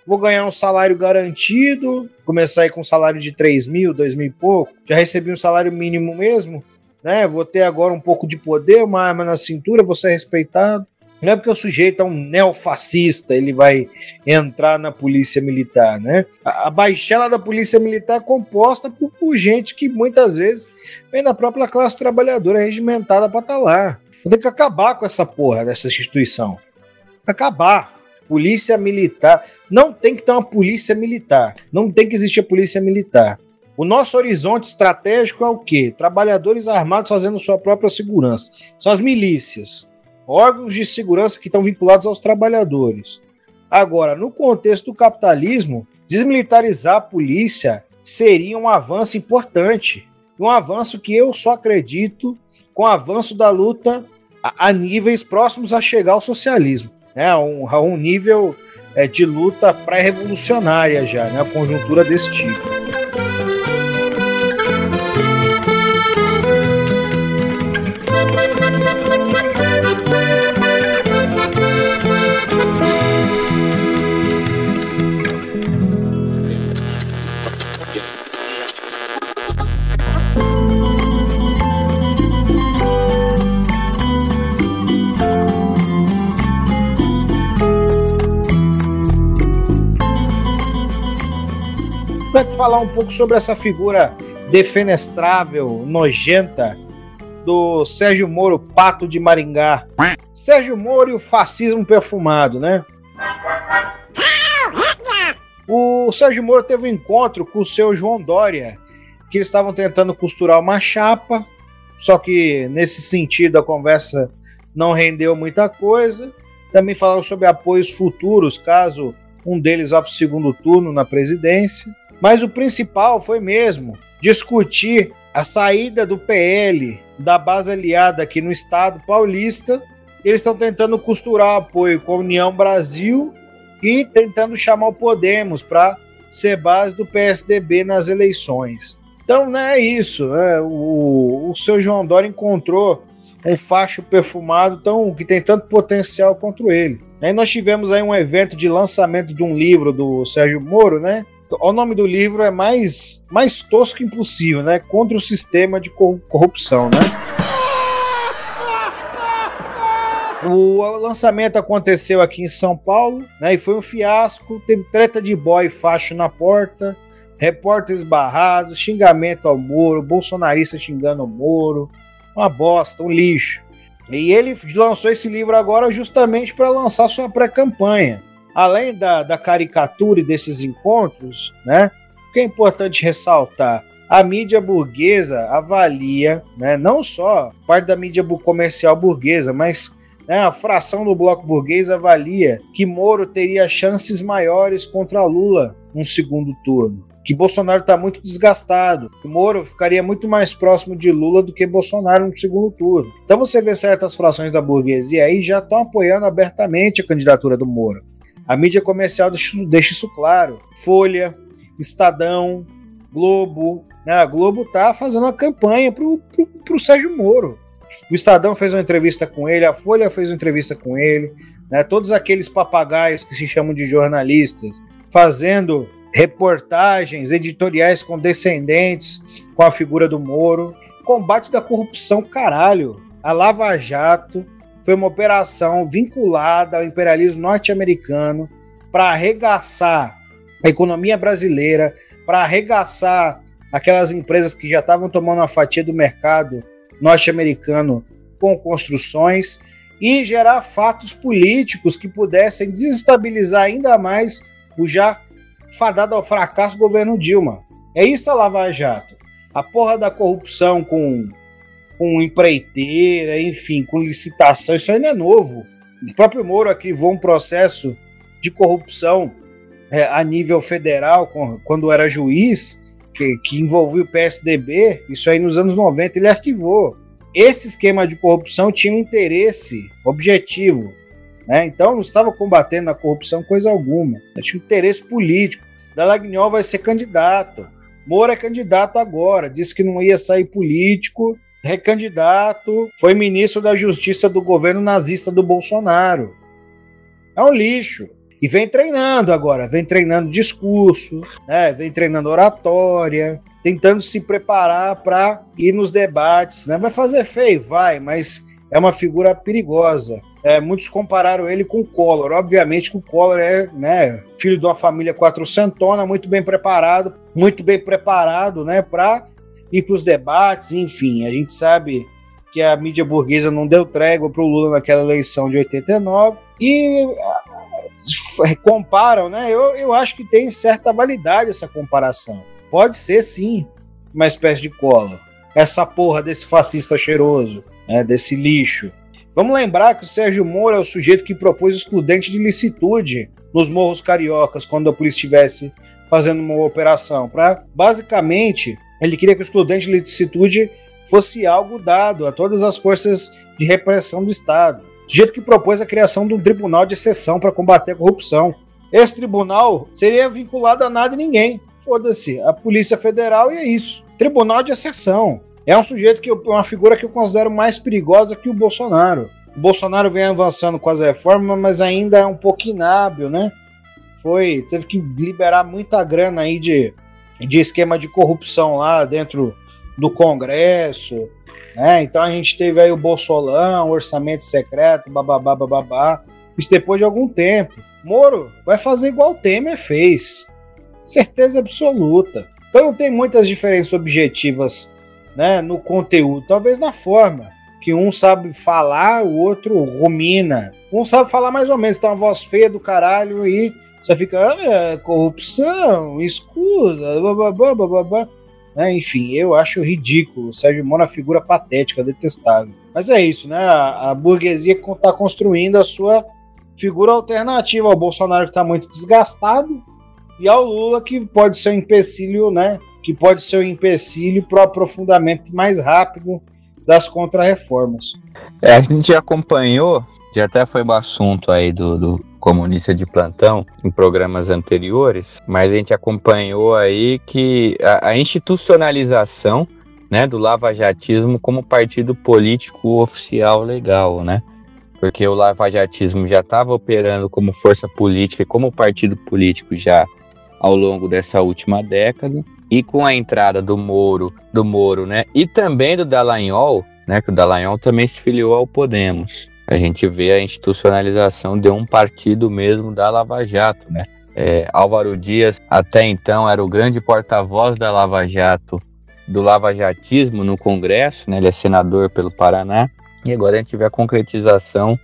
Vou ganhar um salário garantido, começar aí com um salário de 3 mil, 2 mil e pouco, já recebi um salário mínimo mesmo, né? Vou ter agora um pouco de poder, uma arma na cintura, vou ser respeitado. Não é porque o sujeito é um neofascista, ele vai entrar na polícia militar, né? A, baixela da polícia militar é composta por, por, gente que muitas vezes vem da própria classe trabalhadora regimentada para estar tá lá. Tem que acabar com essa porra dessa instituição. Acabar. polícia militar. Não tem que ter uma polícia militar. Não tem que existir a polícia militar. O nosso horizonte estratégico é o quê? Trabalhadores armados fazendo sua própria segurança. São as milícias. Órgãos de segurança que estão vinculados aos trabalhadores. Agora, no contexto do capitalismo, desmilitarizar a polícia seria um avanço importante. Um avanço que eu só acredito com o avanço da luta a, a níveis próximos a chegar ao socialismo. Né? Um, a um nível é, de luta pré-revolucionária já, né? a conjuntura desse tipo. Para falar um pouco sobre essa figura defenestrável, nojenta do Sérgio Moro, pato de Maringá. Sérgio Moro e o fascismo perfumado, né? O Sérgio Moro teve um encontro com o seu João Dória, que eles estavam tentando costurar uma chapa, só que nesse sentido a conversa não rendeu muita coisa. Também falaram sobre apoios futuros, caso um deles vá para o segundo turno na presidência. Mas o principal foi mesmo discutir a saída do PL da base aliada aqui no estado paulista. Eles estão tentando costurar apoio com a União Brasil e tentando chamar o Podemos para ser base do PSDB nas eleições. Então, não é isso. Né? O, o seu João Dória encontrou um facho perfumado tão, que tem tanto potencial contra ele. Aí nós tivemos aí um evento de lançamento de um livro do Sérgio Moro, né? O nome do livro é mais, mais tosco impossível, né? Contra o sistema de corrupção, né? O lançamento aconteceu aqui em São Paulo, né? E foi um fiasco. Teve treta de boy facho na porta, repórteres barrados, xingamento ao Moro, bolsonarista xingando o Moro. Uma bosta, um lixo. E ele lançou esse livro agora justamente para lançar sua pré-campanha além da, da caricatura e desses encontros, né? O que é importante ressaltar? A mídia burguesa avalia, né, não só parte da mídia comercial burguesa, mas né, a fração do bloco burguês avalia que Moro teria chances maiores contra Lula num segundo turno. Que Bolsonaro está muito desgastado. Que Moro ficaria muito mais próximo de Lula do que Bolsonaro no segundo turno. Então você vê certas frações da burguesia aí já estão apoiando abertamente a candidatura do Moro. A mídia comercial deixa isso claro. Folha, Estadão, Globo. Né? A Globo tá fazendo uma campanha pro, pro, pro Sérgio Moro. O Estadão fez uma entrevista com ele, a Folha fez uma entrevista com ele, né? Todos aqueles papagaios que se chamam de jornalistas fazendo reportagens editoriais condescendentes com a figura do Moro. Combate da corrupção, caralho. A Lava Jato foi uma operação vinculada ao imperialismo norte-americano para arregaçar a economia brasileira, para arregaçar aquelas empresas que já estavam tomando uma fatia do mercado norte-americano com construções e gerar fatos políticos que pudessem desestabilizar ainda mais o já fadado ao fracasso governo Dilma. É isso a Lava Jato. A porra da corrupção com com empreiteira, enfim, com licitação, isso ainda é novo. O próprio Moro arquivou um processo de corrupção é, a nível federal, com, quando era juiz, que, que envolvia o PSDB, isso aí nos anos 90 ele arquivou. Esse esquema de corrupção tinha um interesse objetivo, né? então não estava combatendo a corrupção coisa alguma, tinha um interesse político. Dalagnol vai ser candidato, Moro é candidato agora, disse que não ia sair político, recandidato, foi ministro da Justiça do governo nazista do Bolsonaro. É um lixo. E vem treinando agora, vem treinando discurso, né? vem treinando oratória, tentando se preparar para ir nos debates. Né? Vai fazer feio, vai, mas é uma figura perigosa. É, muitos compararam ele com o Collor. Obviamente que o Collor é né, filho de uma família quatrocentona, muito bem preparado, muito bem preparado né, para ir para os debates, enfim, a gente sabe que a mídia burguesa não deu trégua para o Lula naquela eleição de 89 e comparam, né? Eu, eu acho que tem certa validade essa comparação. Pode ser, sim, uma espécie de cola. Essa porra desse fascista cheiroso, né, desse lixo. Vamos lembrar que o Sérgio Moro é o sujeito que propôs excludente de licitude nos morros cariocas quando a polícia estivesse fazendo uma operação. Para basicamente, ele queria que o excludente de licitude fosse algo dado a todas as forças de repressão do Estado. Do jeito que propôs a criação de um tribunal de exceção para combater a corrupção. Esse tribunal seria vinculado a nada e ninguém. Foda-se, a Polícia Federal e é isso. Tribunal de exceção. É um sujeito que eu, uma figura que eu considero mais perigosa que o Bolsonaro. O Bolsonaro vem avançando com as reformas, mas ainda é um pouco inábil, né? Foi, teve que liberar muita grana aí de, de esquema de corrupção lá dentro do Congresso, né? Então a gente teve aí o Bolsolão, orçamento secreto, bababá, bababá. Isso depois de algum tempo. Moro vai fazer igual o Temer fez. Certeza absoluta. Então não tem muitas diferenças objetivas né, no conteúdo, talvez na forma. Que um sabe falar, o outro rumina. Um sabe falar mais ou menos, tem uma voz feia do caralho e você fica, ah, corrupção, escusa, bababá, bababá. Né? Enfim, eu acho ridículo. O Sérgio Moro é uma figura patética, detestável. Mas é isso, né? A, burguesia está construindo a sua figura alternativa ao Bolsonaro que está muito desgastado e ao Lula que pode ser um empecilho, né? Que pode ser um empecilho para o aprofundamento mais rápido das contrarreformas. É, a gente acompanhou, já até foi um assunto aí do, do comunista de plantão em programas anteriores, mas a gente acompanhou aí que a, a institucionalização né, do lavajatismo como partido político oficial legal, né? Porque o lavajatismo já estava operando como força política e como partido político já ao longo dessa última década e com a entrada do Moro, do Moro, né, e também do Dallagnol, né, que o Dallagnol também se filiou ao Podemos a gente vê a institucionalização de um partido mesmo da Lava Jato, né? É, Álvaro Dias, até então, era o grande porta-voz da Lava Jato, do lavajatismo no Congresso, né? Ele é senador pelo Paraná. E agora a gente vê a concretização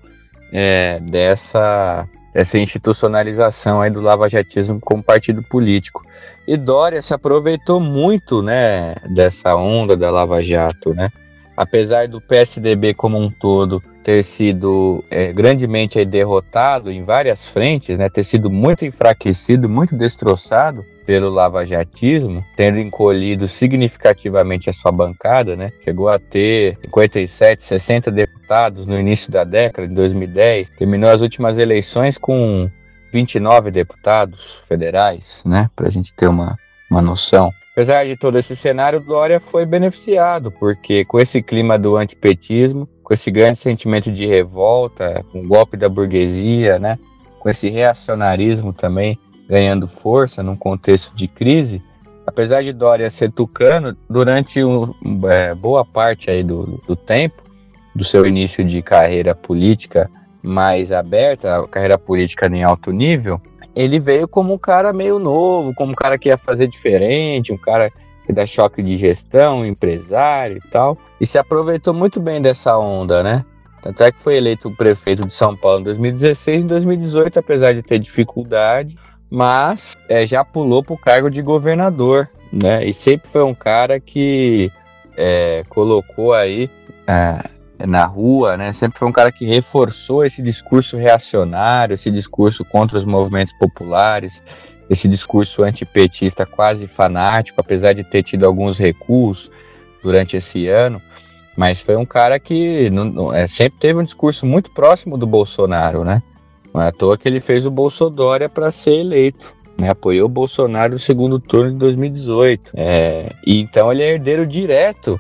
é, dessa, dessa institucionalização aí do lavajatismo como partido político. E Dória se aproveitou muito, né, dessa onda da Lava Jato, né? Apesar do PSDB como um todo ter sido é, grandemente derrotado em várias frentes, né, ter sido muito enfraquecido, muito destroçado pelo lavajatismo, tendo encolhido significativamente a sua bancada, né, chegou a ter 57, 60 deputados no início da década de 2010, terminou as últimas eleições com 29 deputados federais, né, para a gente ter uma, uma noção. Apesar de todo esse cenário, Dória foi beneficiado, porque com esse clima do antipetismo, com esse grande sentimento de revolta, com o golpe da burguesia, né? com esse reacionarismo também ganhando força num contexto de crise, apesar de Dória ser tucano, durante um, é, boa parte aí do, do tempo, do seu início de carreira política mais aberta, carreira política em alto nível, ele veio como um cara meio novo, como um cara que ia fazer diferente, um cara que dá choque de gestão, empresário e tal, e se aproveitou muito bem dessa onda, né? Tanto é que foi eleito prefeito de São Paulo em 2016 e 2018, apesar de ter dificuldade, mas é, já pulou para o cargo de governador, né? E sempre foi um cara que é, colocou aí é, na rua, né? Sempre foi um cara que reforçou esse discurso reacionário, esse discurso contra os movimentos populares, esse discurso antipetista quase fanático, apesar de ter tido alguns recuos durante esse ano, mas foi um cara que não, não, é, sempre teve um discurso muito próximo do Bolsonaro, né? Não é à toa que ele fez o Bolsodória para ser eleito, né? Apoiou o Bolsonaro no segundo turno de 2018. É, e então ele é herdeiro direto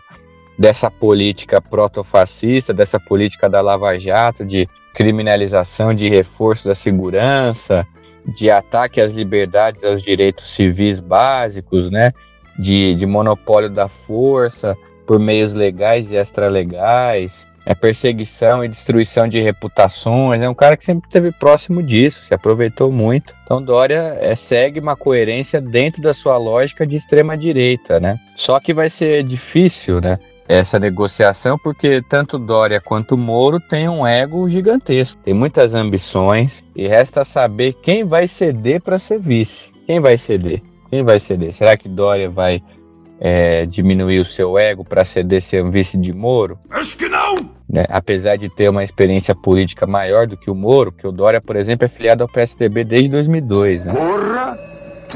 dessa política protofascista, dessa política da Lava Jato, de criminalização, de reforço da segurança, de ataque às liberdades, aos direitos civis básicos, né? De, de monopólio da força por meios legais e extralegais, é perseguição e destruição de reputações. É um cara que sempre esteve próximo disso, se aproveitou muito. Então Dória é, segue uma coerência dentro da sua lógica de extrema direita, né? Só que vai ser difícil, né? Essa negociação, porque tanto Dória quanto Moro têm um ego gigantesco, tem muitas ambições e resta saber quem vai ceder para ser vice. Quem vai ceder? Quem vai ceder? Será que Dória vai é, diminuir o seu ego para ceder ser um vice de Moro? Acho que não! Né? Apesar de ter uma experiência política maior do que o Moro, que o Dória, por exemplo, é filiado ao PSDB desde 2002. Né? Porra!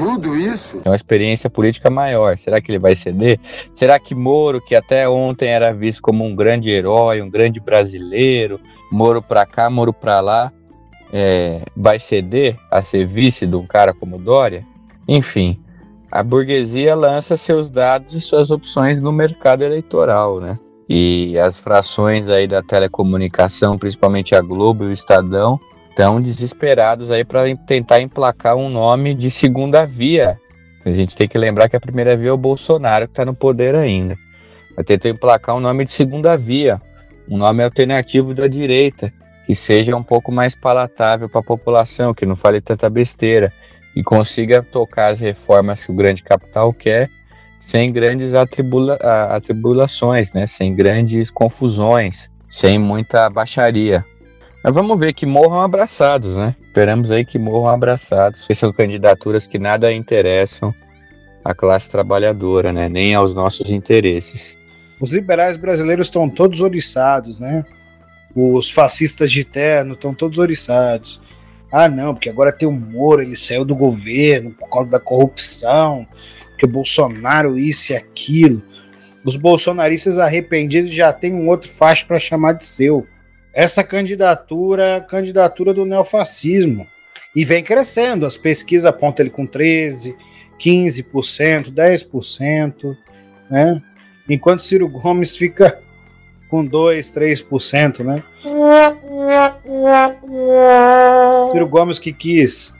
Tudo isso? É uma experiência política maior. Será que ele vai ceder? Será que Moro, que até ontem era visto como um grande herói, um grande brasileiro, Moro para cá, Moro para lá, é, vai ceder a ser vice de um cara como Dória? Enfim, a burguesia lança seus dados e suas opções no mercado eleitoral, né? E as frações aí da telecomunicação, principalmente a Globo e o Estadão, estão desesperados aí para tentar emplacar um nome de segunda via. A gente tem que lembrar que a primeira via é o Bolsonaro, que está no poder ainda. Vai tentar emplacar um nome de segunda via, um nome alternativo da direita, que seja um pouco mais palatável para a população, que não fale tanta besteira e consiga tocar as reformas que o grande capital quer sem grandes atribula atribulações, né? sem grandes confusões, sem muita baixaria. Mas vamos ver que morram abraçados, né? Esperamos aí que morram abraçados. Essas são candidaturas que nada interessam à classe trabalhadora, né? Nem aos nossos interesses. Os liberais brasileiros estão todos oriçados, né? Os fascistas de terno estão todos oriçados. Ah, não, porque agora tem o Moro, ele saiu do governo por causa da corrupção, que o Bolsonaro isso e aquilo. Os bolsonaristas arrependidos já têm um outro facho para chamar de seu essa candidatura é a candidatura do neofascismo. E vem crescendo. As pesquisas apontam ele com 13%, 15%, 10%, né? Enquanto Ciro Gomes fica com 2, 3%, né? Ciro Gomes que quis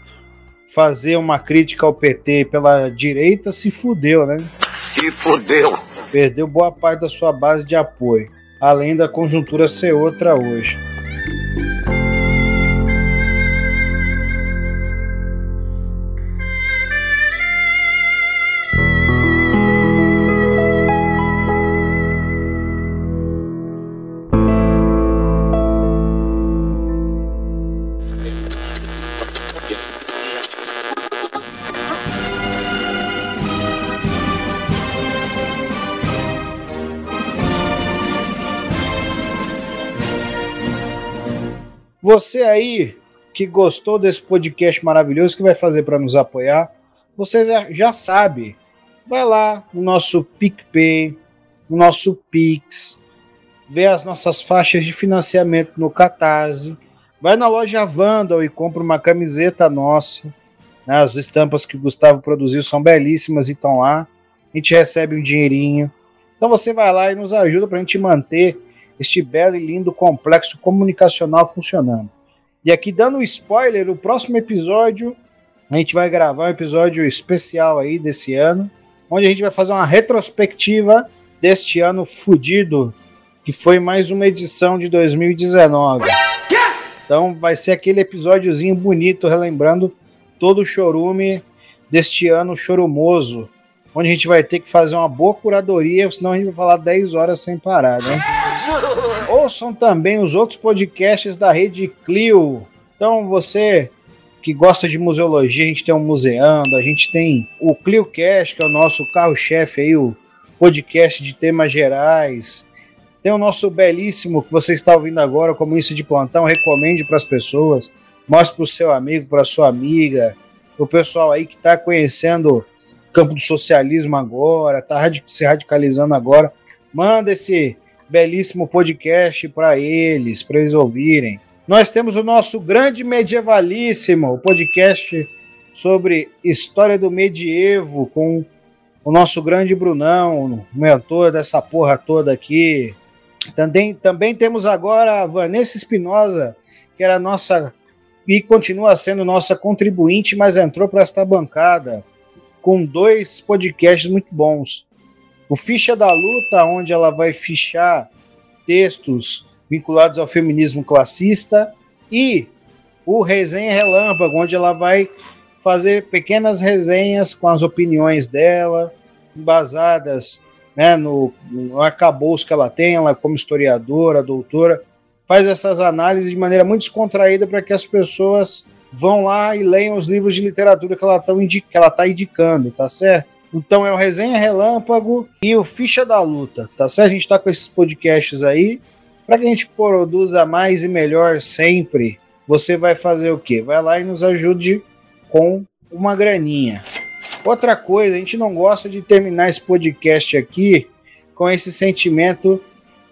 fazer uma crítica ao PT pela direita se fudeu, né? Se fudeu. Perdeu boa parte da sua base de apoio além da conjuntura ser outra hoje. Você aí que gostou desse podcast maravilhoso, que vai fazer para nos apoiar, você já, sabe. Vai lá no nosso PicPay, no nosso Pix, vê as nossas faixas de financiamento no Catarse, vai na loja Vandal e compra uma camiseta nossa. Né? As estampas que o Gustavo produziu são belíssimas e estão lá. A gente recebe um dinheirinho. Então você vai lá e nos ajuda para a gente manter este belo e lindo complexo comunicacional funcionando. E aqui dando um spoiler, o próximo episódio a gente vai gravar um episódio especial aí desse ano, onde a gente vai fazer uma retrospectiva deste ano fudido, que foi mais uma edição de 2019. Então vai ser aquele episódiozinho bonito, relembrando todo o chorume deste ano chorumoso, onde a gente vai ter que fazer uma boa curadoria, senão a gente vai falar 10 horas sem parar, né? Ouçam também os outros podcasts da Rede Clio. Então, você que gosta de museologia, a gente tem um Museando, a gente tem o ClioCast, que é o nosso carro-chefe aí, o podcast de temas gerais. Tem o nosso belíssimo que você está ouvindo agora, como isso de plantão, recomende para as pessoas, mostre para o seu amigo, para sua amiga, o pessoal aí que está conhecendo o campo do socialismo agora, está se radicalizando agora, manda esse belíssimo podcast para eles, para eles ouvirem. Nós temos o nosso grande medievalíssimo, o podcast sobre história do medievo, com o nosso grande Brunão, mentor dessa porra toda aqui. Também, também temos agora a Vanessa Espinosa, que era nossa e continua sendo nossa contribuinte, mas entrou para esta bancada com dois podcasts muito bons. O Ficha da Luta, onde ela vai fichar textos vinculados ao feminismo classista, e o Resenha Relâmpago, onde ela vai fazer pequenas resenhas com as opiniões dela, embasadas né, no, no arcabouço que ela tem, ela como historiadora, doutora, faz essas análises de maneira muito descontraída para que as pessoas vão lá e leiam os livros de literatura que ela está indicando, tá certo? Então é o Resenha Relâmpago e o Ficha da Luta, tá certo? A gente está com esses podcasts aí para que a gente produza mais e melhor sempre. Você vai fazer o quê? Vai lá e nos ajude com uma graninha. Outra coisa, a gente não gosta de terminar esse podcast aqui com esse sentimento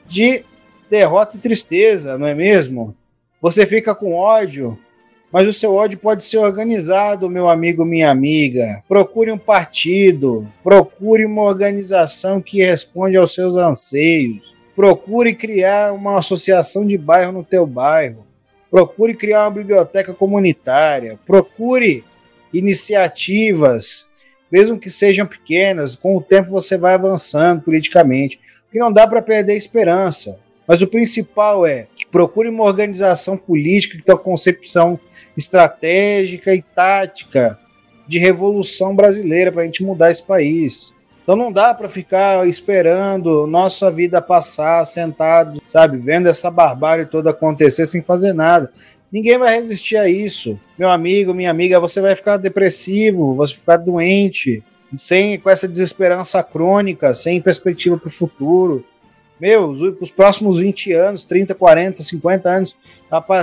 de derrota e tristeza, não é mesmo? Você fica com ódio, mas o seu ódio pode ser organizado, meu amigo, minha amiga. Procure um partido, procure uma organização que responde aos seus anseios. Procure criar uma associação de bairro no teu bairro. Procure criar uma biblioteca comunitária. Procure iniciativas mesmo que sejam pequenas, com o tempo você vai avançando politicamente. Porque não dá para perder a esperança. Mas o principal é procure uma organização política que tenha uma concepção estratégica e tática de revolução brasileira para a gente mudar esse país. Então não dá para ficar esperando nossa vida passar sentado, sabe, vendo essa barbárie toda acontecer sem fazer nada. Ninguém vai resistir a isso. Meu amigo, minha amiga, você vai ficar depressivo, você vai ficar doente, sem com essa desesperança crônica, sem perspectiva para o futuro. Meu, os, próximos 20 anos, 30, 40, 50 anos,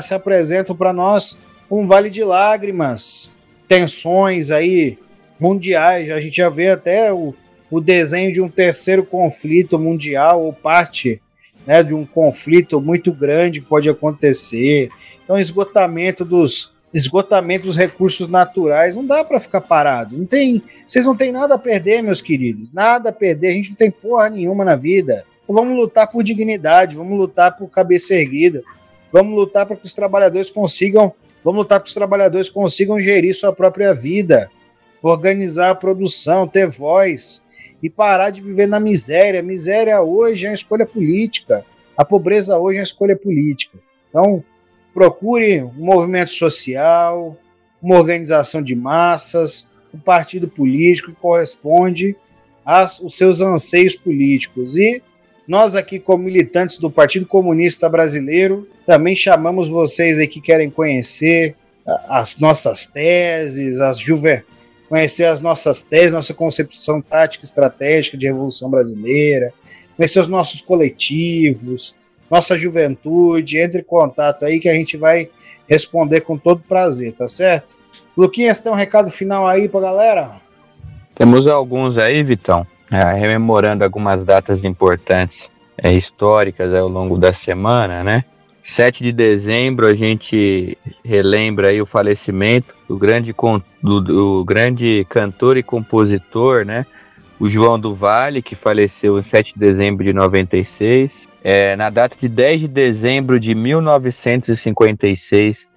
se apresentam para nós um vale de lágrimas, tensões aí mundiais. A gente já vê até o, o desenho de um terceiro conflito mundial ou parte né, de um conflito muito grande que pode acontecer. Então, esgotamento dos esgotamento dos recursos naturais, não dá para ficar parado. Não tem, vocês não têm nada a perder, meus queridos. Nada a perder, a gente não tem porra nenhuma na vida. Então, vamos lutar por dignidade, vamos lutar por cabeça erguida. Vamos lutar para que os trabalhadores consigam, vamos lutar que os trabalhadores consigam gerir sua própria vida, organizar a produção, ter voz e parar de viver na miséria. Miséria hoje é uma escolha política. A pobreza hoje é uma escolha política. Então, procure um movimento social, uma organização de massas, um partido político que corresponde aos seus anseios políticos. E nós aqui, como militantes do Partido Comunista Brasileiro, também chamamos vocês aí que querem conhecer as nossas teses, as juve... conhecer as nossas teses, nossa concepção tática e estratégica de Revolução Brasileira, conhecer os nossos coletivos, nossa juventude, entre em contato aí que a gente vai responder com todo prazer, tá certo? Luquinhas, tem um recado final aí pra galera? Temos alguns aí, Vitão, é, rememorando algumas datas importantes é, históricas ao longo da semana, né? 7 de dezembro a gente relembra aí o falecimento do grande, do, do grande cantor e compositor, né? O João do Vale, que faleceu em 7 de dezembro de 96. É, na data de 10 de dezembro de 1956,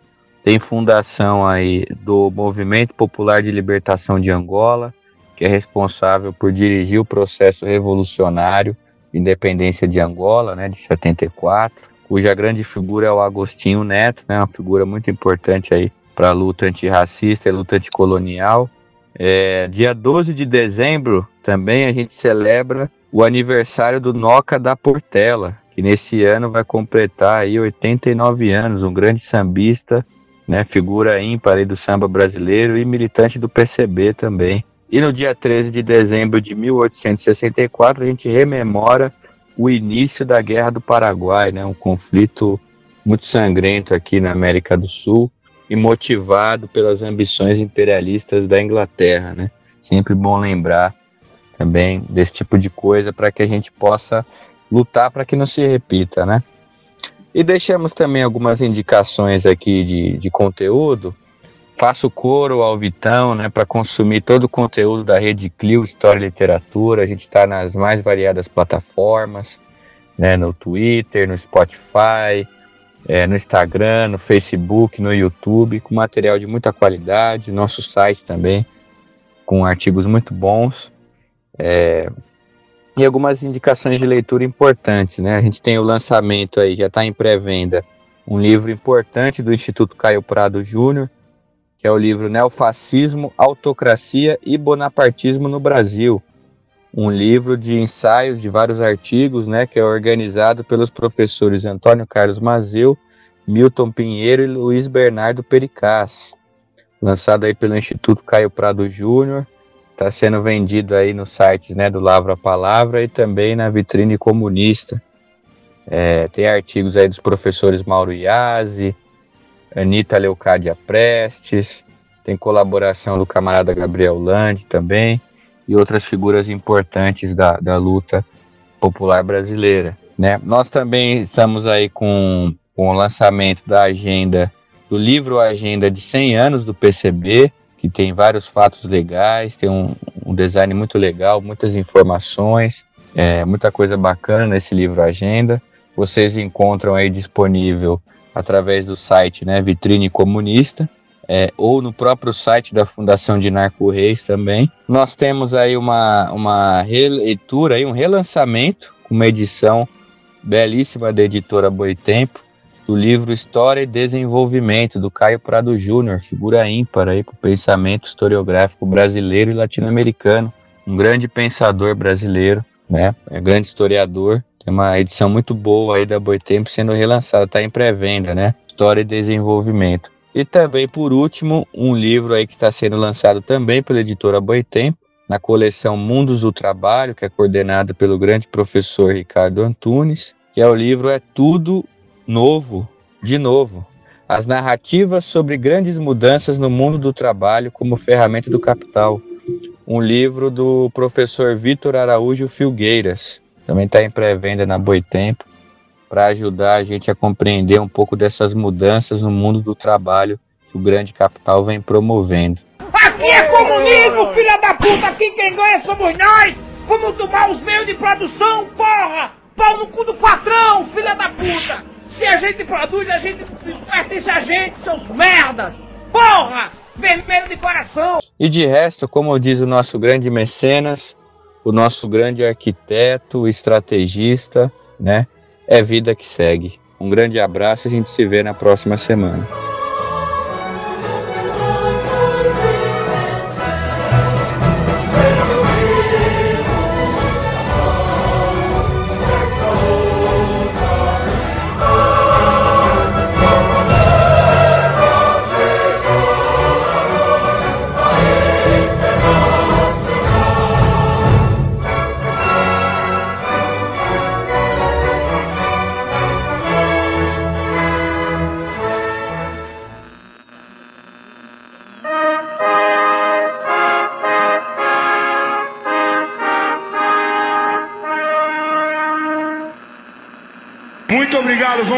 tem fundação aí do Movimento Popular de Libertação de Angola, que é responsável por dirigir o processo revolucionário de independência de Angola, né, de 74, cuja grande figura é o Agostinho Neto, né, uma figura muito importante aí para a luta antirracista e luta anticolonial. É, dia 12 de dezembro também a gente celebra o aniversário do Noca da Portela, que nesse ano vai completar aí 89 anos, um grande sambista, né, figura ímpar do samba brasileiro e militante do PCB também. E no dia 13 de dezembro de 1864 a gente rememora o início da Guerra do Paraguai, né, um conflito muito sangrento aqui na América do Sul e motivado pelas ambições imperialistas da Inglaterra, né? Sempre bom lembrar também desse tipo de coisa para que a gente possa lutar para que não se repita, né? E deixamos também algumas indicações aqui de, de conteúdo. Faço coro ao Vitão, né, para consumir todo o conteúdo da Rede Clio História e Literatura. A gente está nas mais variadas plataformas, né, no Twitter, no Spotify, é, no Instagram, no Facebook, no YouTube, com material de muita qualidade. Nosso site também, com artigos muito bons. É, e algumas indicações de leitura importantes, né? A gente tem o lançamento aí, já está em pré-venda, um livro importante do Instituto Caio Prado Júnior, que é o livro Neofascismo, Autocracia e Bonapartismo no Brasil, um livro de ensaios de vários artigos, né, que é organizado pelos professores Antônio Carlos Mazeu, Milton Pinheiro e Luiz Bernardo Pericassi. Lançado aí pelo Instituto Caio Prado Júnior, está sendo vendido aí nos sites né, do Lavra Palavra e também na vitrine comunista. É, tem artigos aí dos professores Mauro Iazzi, Anitta Leucádia Prestes, tem colaboração do camarada Gabriel Lande também, e outras figuras importantes da, da luta popular brasileira. Né? Nós também estamos aí com, com o lançamento da agenda, do livro Agenda de 100 anos do PCB, que tem vários fatos legais, tem um, um design muito legal, muitas informações, é, muita coisa bacana nesse livro Agenda. Vocês encontram aí disponível através do site né, Vitrine Comunista, é, ou no próprio site da Fundação de Narco Reis também. Nós temos aí uma, uma releitura, aí, um relançamento, uma edição belíssima da editora Boitempo, do livro História e Desenvolvimento, do Caio Prado Júnior, figura ímpar para o pensamento historiográfico brasileiro e latino-americano, um grande pensador brasileiro, né? É grande historiador. Tem uma edição muito boa aí da Boitempo sendo relançada, está em pré-venda, né? História e Desenvolvimento. E também, por último, um livro aí que está sendo lançado também pela editora Boitempo, na coleção Mundos do Trabalho, que é coordenado pelo grande professor Ricardo Antunes, que é o livro É Tudo Novo, de Novo. As narrativas sobre grandes mudanças no mundo do trabalho como ferramenta do capital. Um livro do professor Vitor Araújo Filgueiras. Também está em pré-venda na Boitempo para ajudar a gente a compreender um pouco dessas mudanças no mundo do trabalho que o grande capital vem promovendo. Aqui é comunismo, filha da puta! Aqui quem ganha somos nós! Vamos tomar os meios de produção, porra! Pau no cu do patrão, filha da puta! Se a gente produz, a gente pertence a gente, seus merdas! Porra! Vermelho de coração! E de resto, como diz o nosso grande mecenas, o nosso grande arquiteto, estrategista, né? é vida que segue. Um grande abraço e a gente se vê na próxima semana.